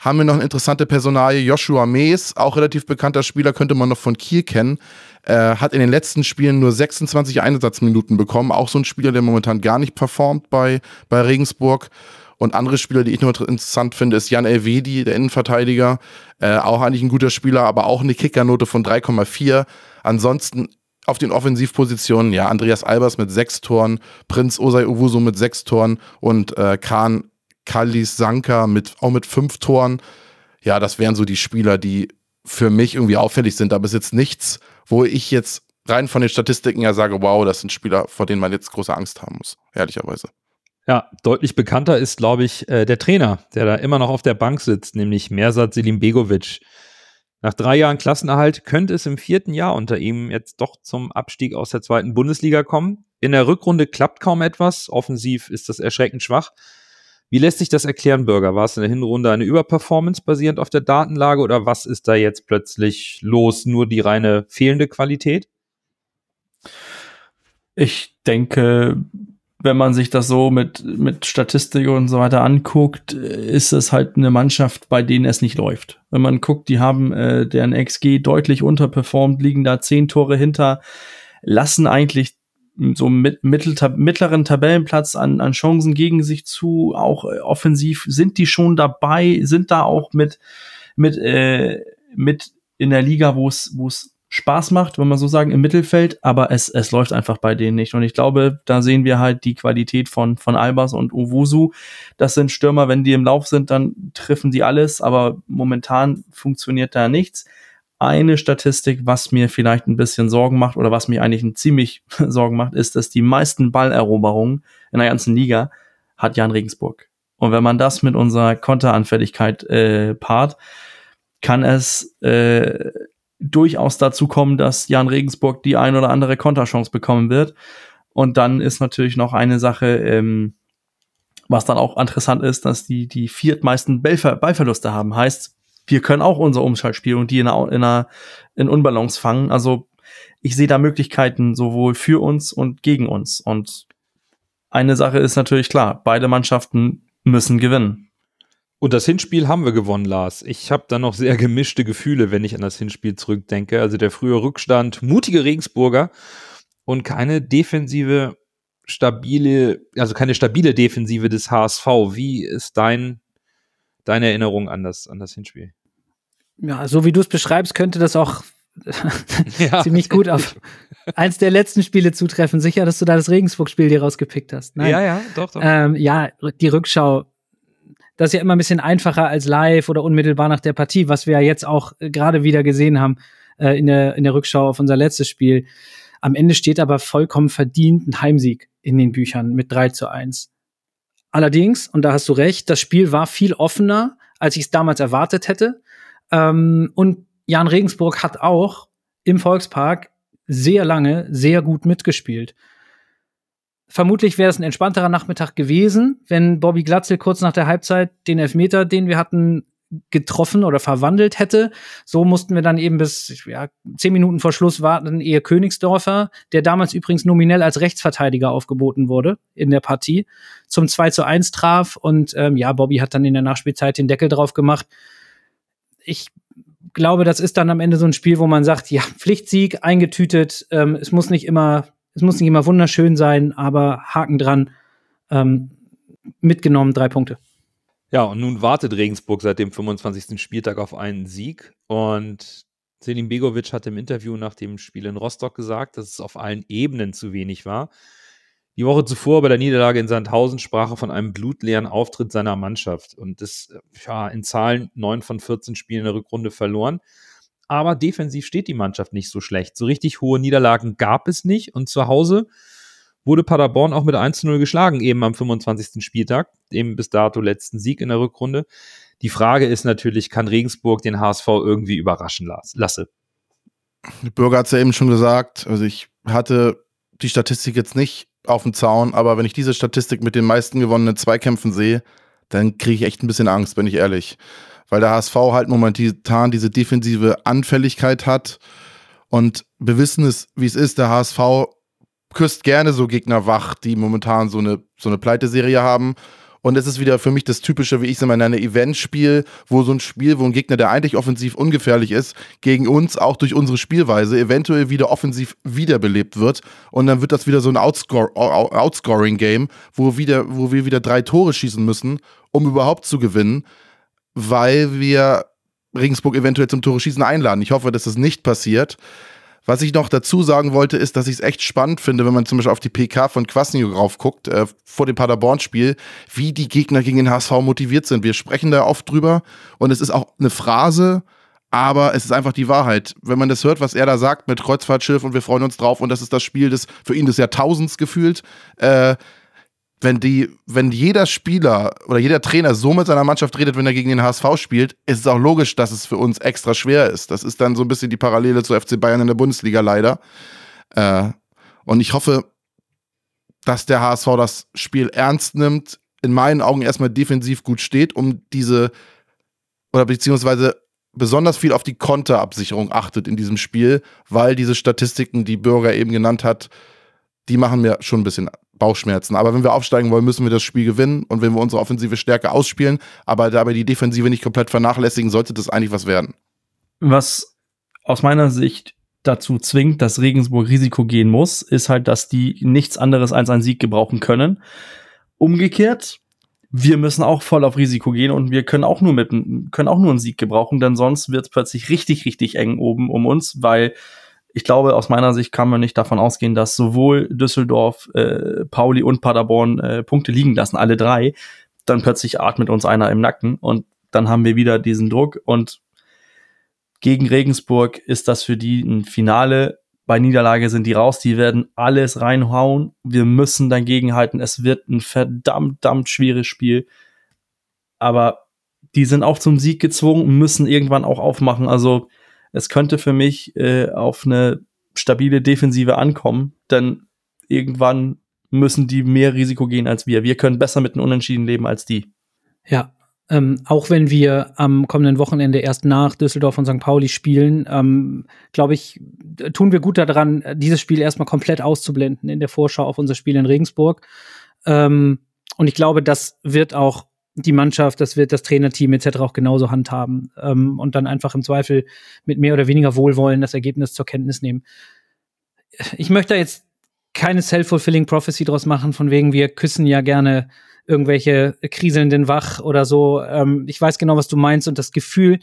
haben wir noch eine interessante Personalie, Joshua Mees, auch relativ bekannter Spieler, könnte man noch von Kiel kennen. Äh, hat in den letzten Spielen nur 26 Einsatzminuten bekommen. Auch so ein Spieler, der momentan gar nicht performt bei, bei Regensburg. Und andere Spieler, die ich nur interessant finde, ist Jan Elvedi, der Innenverteidiger. Äh, auch eigentlich ein guter Spieler, aber auch eine Kickernote von 3,4. Ansonsten auf den Offensivpositionen, ja, Andreas Albers mit sechs Toren, Prinz Osei Uwusu mit sechs Toren und äh, Kahn Kallis Sanka mit, auch mit fünf Toren. Ja, das wären so die Spieler, die für mich irgendwie auffällig sind. Aber es ist jetzt nichts, wo ich jetzt rein von den Statistiken ja sage, wow, das sind Spieler, vor denen man jetzt große Angst haben muss, ehrlicherweise.
Ja, deutlich bekannter ist, glaube ich, äh, der Trainer, der da immer noch auf der Bank sitzt, nämlich Mersat Selim Begovic. Nach drei Jahren Klassenerhalt könnte es im vierten Jahr unter ihm jetzt doch zum Abstieg aus der zweiten Bundesliga kommen. In der Rückrunde klappt kaum etwas. Offensiv ist das erschreckend schwach. Wie lässt sich das erklären, Bürger? War es in der Hinrunde eine Überperformance basierend auf der Datenlage oder was ist da jetzt plötzlich los? Nur die reine fehlende Qualität?
Ich denke, wenn man sich das so mit, mit Statistik und so weiter anguckt, ist es halt eine Mannschaft, bei denen es nicht läuft. Wenn man guckt, die haben äh, deren XG deutlich unterperformt, liegen da zehn Tore hinter, lassen eigentlich so mit, mittleren Tabellenplatz an, an Chancen gegen sich zu, auch äh, offensiv sind die schon dabei, sind da auch mit, mit, äh, mit in der Liga, wo es, wo es Spaß macht, wenn man so sagen, im Mittelfeld, aber es, es läuft einfach bei denen nicht. Und ich glaube, da sehen wir halt die Qualität von, von Albers und Owusu. Das sind Stürmer, wenn die im Lauf sind, dann treffen die alles, aber momentan funktioniert da nichts. Eine Statistik, was mir vielleicht ein bisschen Sorgen macht oder was mir eigentlich ein ziemlich Sorgen macht, ist, dass die meisten Balleroberungen in der ganzen Liga hat Jan Regensburg. Und wenn man das mit unserer Konteranfälligkeit äh, paart, kann es äh, durchaus dazu kommen, dass Jan Regensburg die ein oder andere Konterchance bekommen wird. Und dann ist natürlich noch eine Sache, ähm, was dann auch interessant ist, dass die die viertmeisten Ballver Ballverluste haben. Heißt, wir können auch unser Umschaltspiel und die in einer, in einer in Unbalance fangen. Also ich sehe da Möglichkeiten sowohl für uns und gegen uns. Und eine Sache ist natürlich klar, beide Mannschaften müssen gewinnen.
Und das Hinspiel haben wir gewonnen, Lars. Ich habe da noch sehr gemischte Gefühle, wenn ich an das Hinspiel zurückdenke. Also der frühe Rückstand, mutige Regensburger und keine defensive, stabile, also keine stabile Defensive des HSV. Wie ist dein, deine Erinnerung an das, an das Hinspiel?
Ja, so wie du es beschreibst, könnte das auch ja. ziemlich gut auf eins der letzten Spiele zutreffen. Sicher, dass du da das Regensburg-Spiel dir rausgepickt hast.
Nein. Ja, ja, doch, doch.
Ähm, ja, die Rückschau das ist ja immer ein bisschen einfacher als live oder unmittelbar nach der Partie, was wir ja jetzt auch äh, gerade wieder gesehen haben äh, in, der, in der Rückschau auf unser letztes Spiel. Am Ende steht aber vollkommen verdient ein Heimsieg in den Büchern mit 3 zu 1. Allerdings, und da hast du recht, das Spiel war viel offener, als ich es damals erwartet hätte. Ähm, und Jan Regensburg hat auch im Volkspark sehr lange sehr gut mitgespielt. Vermutlich wäre es ein entspannterer Nachmittag gewesen, wenn Bobby Glatzel kurz nach der Halbzeit den Elfmeter, den wir hatten, getroffen oder verwandelt hätte. So mussten wir dann eben bis ja, zehn Minuten vor Schluss warten, ehe Königsdorfer, der damals übrigens nominell als Rechtsverteidiger aufgeboten wurde in der Partie, zum 2 zu 1 traf und ähm, ja, Bobby hat dann in der Nachspielzeit den Deckel drauf gemacht. Ich glaube, das ist dann am Ende so ein Spiel, wo man sagt, ja, Pflichtsieg eingetütet, ähm, es muss nicht immer es muss nicht immer wunderschön sein, aber Haken dran. Ähm, mitgenommen, drei Punkte.
Ja, und nun wartet Regensburg seit dem 25. Spieltag auf einen Sieg. Und Selim Begovic hat im Interview nach dem Spiel in Rostock gesagt, dass es auf allen Ebenen zu wenig war. Die Woche zuvor bei der Niederlage in Sandhausen sprach er von einem blutleeren Auftritt seiner Mannschaft und das ja, in Zahlen 9 von 14 Spielen in der Rückrunde verloren aber defensiv steht die Mannschaft nicht so schlecht. So richtig hohe Niederlagen gab es nicht und zu Hause wurde Paderborn auch mit 1 zu 0 geschlagen, eben am 25. Spieltag, dem bis dato letzten Sieg in der Rückrunde. Die Frage ist natürlich, kann Regensburg den HSV irgendwie überraschen lassen?
Bürger hat es ja eben schon gesagt, also ich hatte die Statistik jetzt nicht auf dem Zaun, aber wenn ich diese Statistik mit den meisten gewonnenen Zweikämpfen sehe, dann kriege ich echt ein bisschen Angst, bin ich ehrlich weil der HSV halt momentan diese defensive Anfälligkeit hat. Und wir wissen es, wie es ist, der HSV küsst gerne so Gegner wach, die momentan so eine, so eine Pleiteserie haben. Und es ist wieder für mich das Typische, wie ich es immer nenne, Eventspiel, wo so ein Spiel, wo ein Gegner, der eigentlich offensiv ungefährlich ist, gegen uns auch durch unsere Spielweise eventuell wieder offensiv wiederbelebt wird. Und dann wird das wieder so ein Outscore, Outscoring-Game, wo, wo wir wieder drei Tore schießen müssen, um überhaupt zu gewinnen weil wir Regensburg eventuell zum Tore schießen einladen. Ich hoffe, dass das nicht passiert. Was ich noch dazu sagen wollte, ist, dass ich es echt spannend finde, wenn man zum Beispiel auf die PK von Kwasniok raufguckt, äh, vor dem Paderborn-Spiel, wie die Gegner gegen den HSV motiviert sind. Wir sprechen da oft drüber und es ist auch eine Phrase, aber es ist einfach die Wahrheit. Wenn man das hört, was er da sagt mit Kreuzfahrtschiff und wir freuen uns drauf und das ist das Spiel des für ihn des Jahrtausends gefühlt, äh, wenn die, wenn jeder Spieler oder jeder Trainer so mit seiner Mannschaft redet, wenn er gegen den HSV spielt, ist es auch logisch, dass es für uns extra schwer ist. Das ist dann so ein bisschen die Parallele zu FC Bayern in der Bundesliga leider. Äh, und ich hoffe, dass der HSV das Spiel ernst nimmt, in meinen Augen erstmal defensiv gut steht, um diese oder beziehungsweise besonders viel auf die Konterabsicherung achtet in diesem Spiel, weil diese Statistiken, die Bürger eben genannt hat, die machen mir schon ein bisschen Bauchschmerzen. Aber wenn wir aufsteigen wollen, müssen wir das Spiel gewinnen und wenn wir unsere offensive Stärke ausspielen, aber dabei die Defensive nicht komplett vernachlässigen, sollte das eigentlich was werden.
Was aus meiner Sicht dazu zwingt, dass Regensburg Risiko gehen muss, ist halt, dass die nichts anderes als einen Sieg gebrauchen können. Umgekehrt, wir müssen auch voll auf Risiko gehen und wir können auch nur mit können auch nur einen Sieg gebrauchen, denn sonst wird es plötzlich richtig, richtig eng oben um uns, weil ich glaube, aus meiner Sicht kann man nicht davon ausgehen, dass sowohl Düsseldorf, äh, Pauli und Paderborn äh, Punkte liegen lassen, alle drei. Dann plötzlich atmet uns einer im Nacken und dann haben wir wieder diesen Druck und gegen Regensburg ist das für die ein Finale. Bei Niederlage sind die raus, die werden alles reinhauen. Wir müssen dagegen halten. Es wird ein verdammt, verdammt schweres Spiel. Aber die sind auch zum Sieg gezwungen, müssen irgendwann auch aufmachen. Also es könnte für mich äh, auf eine stabile Defensive ankommen, denn irgendwann müssen die mehr Risiko gehen als wir. Wir können besser mit einem Unentschieden leben als die.
Ja, ähm, auch wenn wir am kommenden Wochenende erst nach Düsseldorf und St. Pauli spielen, ähm, glaube ich, tun wir gut daran, dieses Spiel erstmal komplett auszublenden in der Vorschau auf unser Spiel in Regensburg. Ähm, und ich glaube, das wird auch die Mannschaft, das wird das Trainerteam etc. auch genauso handhaben ähm, und dann einfach im Zweifel mit mehr oder weniger Wohlwollen das Ergebnis zur Kenntnis nehmen. Ich möchte jetzt keine self-fulfilling prophecy draus machen, von wegen wir küssen ja gerne irgendwelche kriselnden Wach oder so. Ähm, ich weiß genau, was du meinst und das Gefühl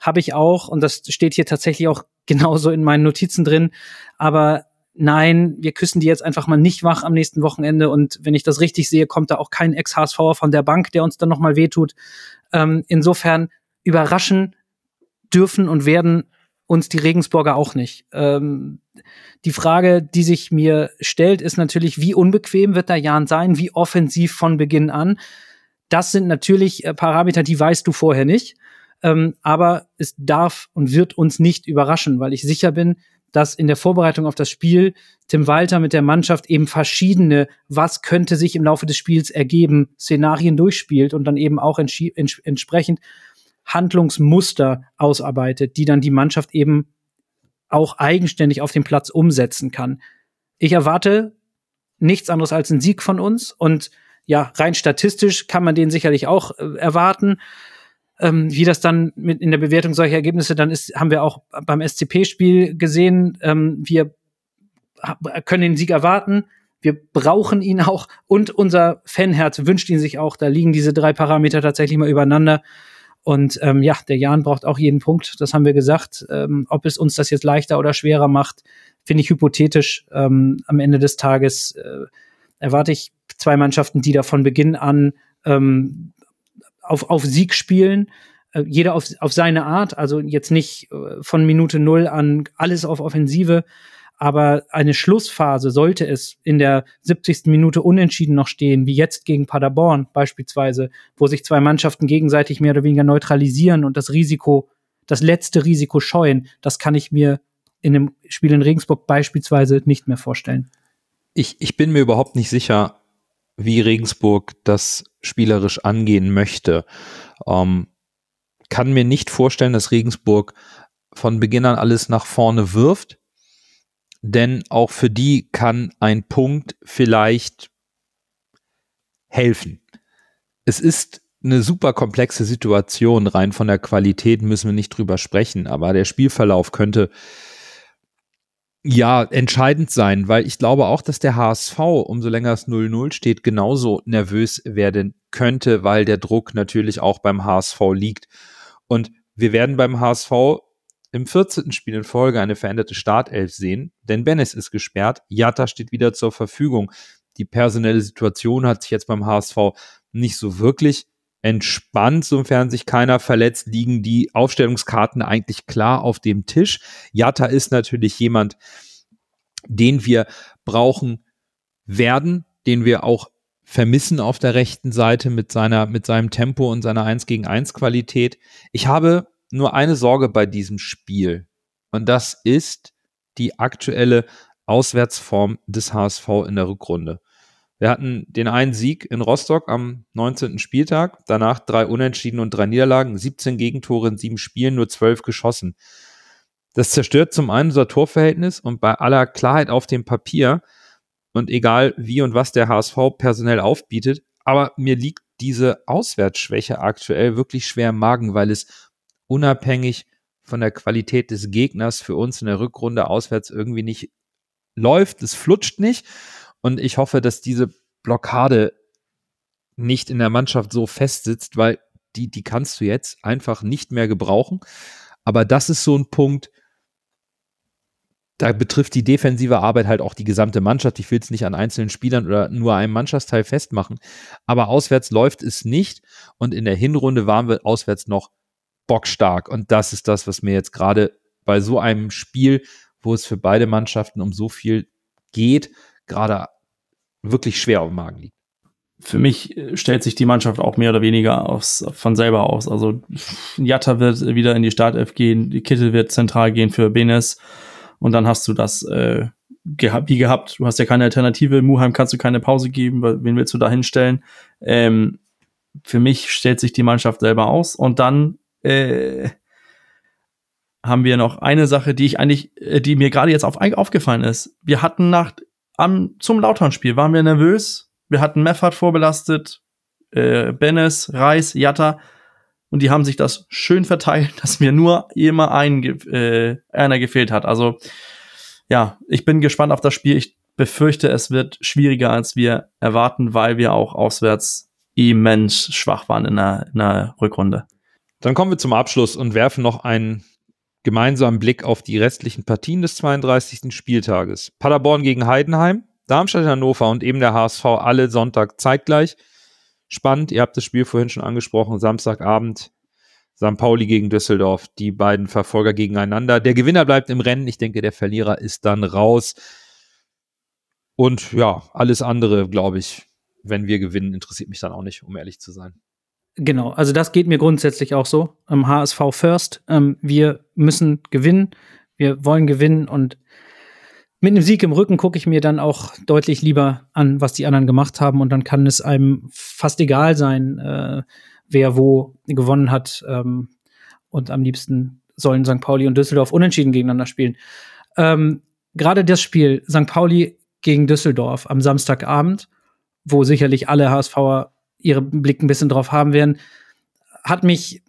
habe ich auch und das steht hier tatsächlich auch genauso in meinen Notizen drin. Aber nein, wir küssen die jetzt einfach mal nicht wach am nächsten Wochenende und wenn ich das richtig sehe, kommt da auch kein Ex-HSV von der Bank, der uns dann nochmal wehtut. Ähm, insofern überraschen dürfen und werden uns die Regensburger auch nicht. Ähm, die Frage, die sich mir stellt, ist natürlich, wie unbequem wird der Jan sein, wie offensiv von Beginn an. Das sind natürlich äh, Parameter, die weißt du vorher nicht. Ähm, aber es darf und wird uns nicht überraschen, weil ich sicher bin, dass in der Vorbereitung auf das Spiel Tim Walter mit der Mannschaft eben verschiedene, was könnte sich im Laufe des Spiels ergeben, Szenarien durchspielt und dann eben auch ents entsprechend Handlungsmuster ausarbeitet, die dann die Mannschaft eben auch eigenständig auf dem Platz umsetzen kann. Ich erwarte nichts anderes als einen Sieg von uns und ja, rein statistisch kann man den sicherlich auch äh, erwarten. Ähm, wie das dann mit in der Bewertung solcher Ergebnisse dann ist, haben wir auch beim SCP-Spiel gesehen. Ähm, wir können den Sieg erwarten. Wir brauchen ihn auch und unser Fanherz wünscht ihn sich auch. Da liegen diese drei Parameter tatsächlich mal übereinander. Und ähm, ja, der Jan braucht auch jeden Punkt, das haben wir gesagt. Ähm, ob es uns das jetzt leichter oder schwerer macht, finde ich hypothetisch. Ähm, am Ende des Tages äh, erwarte ich zwei Mannschaften, die da von Beginn an ähm, auf, auf Sieg spielen. Äh, jeder auf, auf seine Art, also jetzt nicht äh, von Minute null an alles auf Offensive, aber eine Schlussphase sollte es in der 70. Minute unentschieden noch stehen, wie jetzt gegen Paderborn beispielsweise, wo sich zwei Mannschaften gegenseitig mehr oder weniger neutralisieren und das Risiko, das letzte Risiko scheuen, das kann ich mir in einem Spiel in Regensburg beispielsweise nicht mehr vorstellen.
Ich, ich bin mir überhaupt nicht sicher, wie Regensburg das spielerisch angehen möchte. Ähm, kann mir nicht vorstellen, dass Regensburg von Beginn an alles nach vorne wirft denn auch für die kann ein Punkt vielleicht helfen. Es ist eine super komplexe Situation, rein von der Qualität müssen wir nicht drüber sprechen, aber der Spielverlauf könnte ja entscheidend sein, weil ich glaube auch, dass der HSV, umso länger es 0-0 steht, genauso nervös werden könnte, weil der Druck natürlich auch beim HSV liegt. Und wir werden beim HSV im 14. Spiel in Folge eine veränderte Startelf sehen, denn Bennis ist gesperrt, Jatta steht wieder zur Verfügung. Die personelle Situation hat sich jetzt beim HSV nicht so wirklich entspannt, sofern sich keiner verletzt, liegen die Aufstellungskarten eigentlich klar auf dem Tisch. Jatta ist natürlich jemand, den wir brauchen werden, den wir auch vermissen auf der rechten Seite mit seiner, mit seinem Tempo und seiner 1 gegen 1 Qualität. Ich habe nur eine Sorge bei diesem Spiel. Und das ist die aktuelle Auswärtsform des HSV in der Rückrunde. Wir hatten den einen Sieg in Rostock am 19. Spieltag, danach drei Unentschieden und drei Niederlagen, 17 Gegentore in sieben Spielen, nur zwölf geschossen. Das zerstört zum einen unser Torverhältnis und bei aller Klarheit auf dem Papier und egal wie und was der HSV personell aufbietet, aber mir liegt diese Auswärtsschwäche aktuell wirklich schwer im Magen, weil es unabhängig von der Qualität des Gegners für uns in der Rückrunde auswärts irgendwie nicht läuft. Es flutscht nicht. Und ich hoffe, dass diese Blockade nicht in der Mannschaft so festsitzt, weil die, die kannst du jetzt einfach nicht mehr gebrauchen. Aber das ist so ein Punkt, da betrifft die defensive Arbeit halt auch die gesamte Mannschaft. Ich will es nicht an einzelnen Spielern oder nur einem Mannschaftsteil festmachen. Aber auswärts läuft es nicht. Und in der Hinrunde waren wir auswärts noch bockstark. Und das ist das, was mir jetzt gerade bei so einem Spiel, wo es für beide Mannschaften um so viel geht, gerade wirklich schwer auf dem Magen liegt.
Für mich äh, stellt sich die Mannschaft auch mehr oder weniger aus, von selber aus. Also Jatta wird wieder in die Startelf gehen, die Kittel wird zentral gehen für Benes und dann hast du das äh, gehabt, wie gehabt. Du hast ja keine Alternative. Muheim kannst du keine Pause geben. Wen willst du da hinstellen? Ähm, für mich stellt sich die Mannschaft selber aus und dann äh, haben wir noch eine Sache, die ich eigentlich, äh, die mir gerade jetzt auf, aufgefallen ist. Wir hatten nach am, zum Lautern-Spiel waren wir nervös. Wir hatten Meffert vorbelastet, äh, Bennes, Reis, Jatta. Und die haben sich das schön verteilt, dass mir nur immer ein, äh, einer gefehlt hat. Also, ja, ich bin gespannt auf das Spiel. Ich befürchte, es wird schwieriger, als wir erwarten, weil wir auch auswärts immens schwach waren in der, in der Rückrunde.
Dann kommen wir zum Abschluss und werfen noch einen gemeinsamen Blick auf die restlichen Partien des 32. Spieltages. Paderborn gegen Heidenheim, Darmstadt, Hannover und eben der HSV alle Sonntag zeitgleich. Spannend, ihr habt das Spiel vorhin schon angesprochen, Samstagabend St. Pauli gegen Düsseldorf, die beiden Verfolger gegeneinander. Der Gewinner bleibt im Rennen, ich denke, der Verlierer ist dann raus. Und ja, alles andere, glaube ich, wenn wir gewinnen, interessiert mich dann auch nicht, um ehrlich zu sein.
Genau, also das geht mir grundsätzlich auch so. Im HSV First. Ähm, wir müssen gewinnen. Wir wollen gewinnen und mit einem Sieg im Rücken gucke ich mir dann auch deutlich lieber an, was die anderen gemacht haben und dann kann es einem fast egal sein, äh, wer wo gewonnen hat. Ähm, und am liebsten sollen St. Pauli und Düsseldorf unentschieden gegeneinander spielen. Ähm, Gerade das Spiel St. Pauli gegen Düsseldorf am Samstagabend, wo sicherlich alle HSVer ihren Blick ein bisschen drauf haben werden, hat mich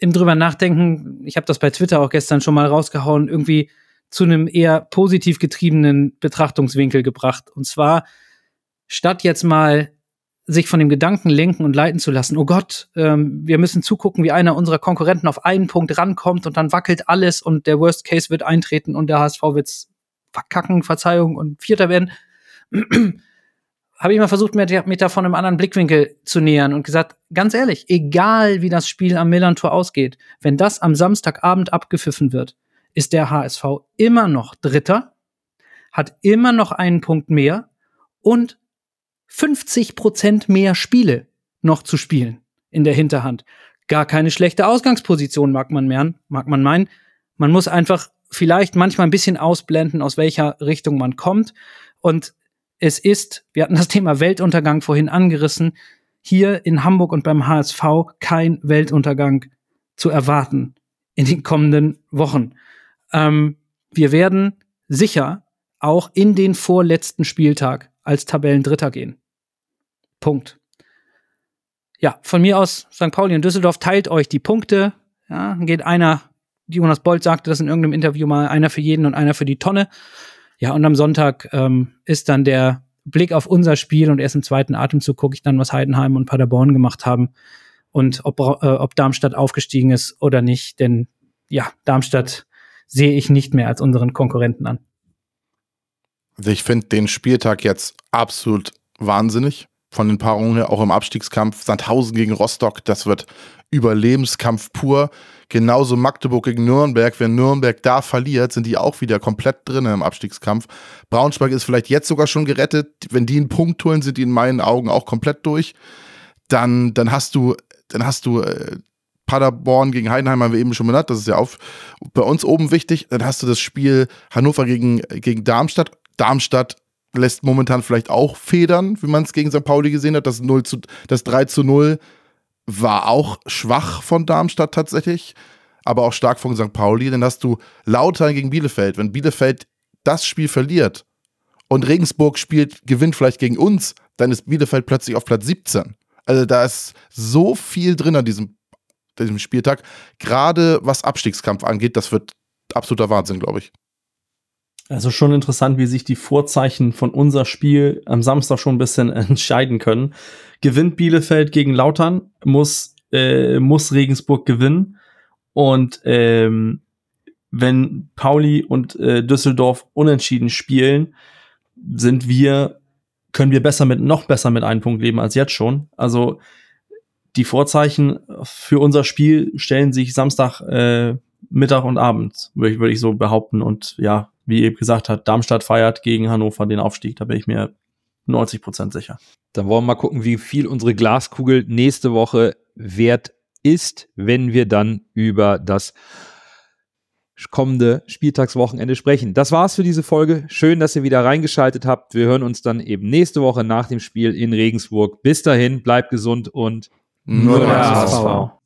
im drüber nachdenken, ich habe das bei Twitter auch gestern schon mal rausgehauen, irgendwie zu einem eher positiv getriebenen Betrachtungswinkel gebracht. Und zwar, statt jetzt mal sich von dem Gedanken lenken und leiten zu lassen, oh Gott, ähm, wir müssen zugucken, wie einer unserer Konkurrenten auf einen Punkt rankommt und dann wackelt alles und der Worst Case wird eintreten und der HSV wird's verkacken, Verzeihung und Vierter werden habe ich mal versucht, mir, mir da von einem anderen Blickwinkel zu nähern und gesagt, ganz ehrlich, egal wie das Spiel am Millantor ausgeht, wenn das am Samstagabend abgepfiffen wird, ist der HSV immer noch Dritter, hat immer noch einen Punkt mehr und 50 Prozent mehr Spiele noch zu spielen in der Hinterhand. Gar keine schlechte Ausgangsposition, mag man meinen, mag man meinen. Man muss einfach vielleicht manchmal ein bisschen ausblenden, aus welcher Richtung man kommt. Und es ist, wir hatten das Thema Weltuntergang vorhin angerissen, hier in Hamburg und beim HSV kein Weltuntergang zu erwarten in den kommenden Wochen. Ähm, wir werden sicher auch in den vorletzten Spieltag als Tabellendritter gehen. Punkt. Ja, von mir aus, St. Pauli und Düsseldorf teilt euch die Punkte. Ja, geht einer, Jonas Bolt sagte das in irgendeinem Interview mal, einer für jeden und einer für die Tonne. Ja, und am Sonntag ähm, ist dann der Blick auf unser Spiel und erst im zweiten Atemzug gucke ich dann, was Heidenheim und Paderborn gemacht haben und ob, äh, ob Darmstadt aufgestiegen ist oder nicht. Denn ja, Darmstadt sehe ich nicht mehr als unseren Konkurrenten an.
Also ich finde den Spieltag jetzt absolut wahnsinnig. Von den Paarungen her, auch im Abstiegskampf. Sandhausen gegen Rostock, das wird Überlebenskampf pur. Genauso Magdeburg gegen Nürnberg. Wenn Nürnberg da verliert, sind die auch wieder komplett drin im Abstiegskampf. Braunschweig ist vielleicht jetzt sogar schon gerettet. Wenn die einen Punkt holen, sind die in meinen Augen auch komplett durch. Dann, dann hast du, dann hast du äh, Paderborn gegen Heidenheim haben wir eben schon benannt, das ist ja auch bei uns oben wichtig. Dann hast du das Spiel Hannover gegen, gegen Darmstadt. Darmstadt lässt momentan vielleicht auch federn, wie man es gegen St. Pauli gesehen hat. Das, 0 zu, das 3 zu 0 war auch schwach von Darmstadt tatsächlich, aber auch stark von St. Pauli. Dann hast du Lautern gegen Bielefeld. Wenn Bielefeld das Spiel verliert und Regensburg spielt, gewinnt vielleicht gegen uns, dann ist Bielefeld plötzlich auf Platz 17. Also da ist so viel drin an diesem, diesem Spieltag. Gerade was Abstiegskampf angeht, das wird absoluter Wahnsinn, glaube ich.
Also schon interessant, wie sich die Vorzeichen von unser Spiel am Samstag schon ein bisschen entscheiden können. Gewinnt Bielefeld gegen Lautern, muss, äh, muss Regensburg gewinnen. Und ähm, wenn Pauli und äh, Düsseldorf unentschieden spielen, sind wir, können wir besser mit, noch besser mit einem Punkt leben als jetzt schon. Also die Vorzeichen für unser Spiel stellen sich Samstag, äh, Mittag und Abend, würde ich, würd ich so behaupten. Und ja, wie eben gesagt hat, Darmstadt feiert gegen Hannover den Aufstieg. Da bin ich mir 90 Prozent sicher.
Dann wollen wir mal gucken, wie viel unsere Glaskugel nächste Woche wert ist, wenn wir dann über das kommende Spieltagswochenende sprechen. Das war's für diese Folge. Schön, dass ihr wieder reingeschaltet habt. Wir hören uns dann eben nächste Woche nach dem Spiel in Regensburg. Bis dahin, bleibt gesund und
Nur
der.
HSV.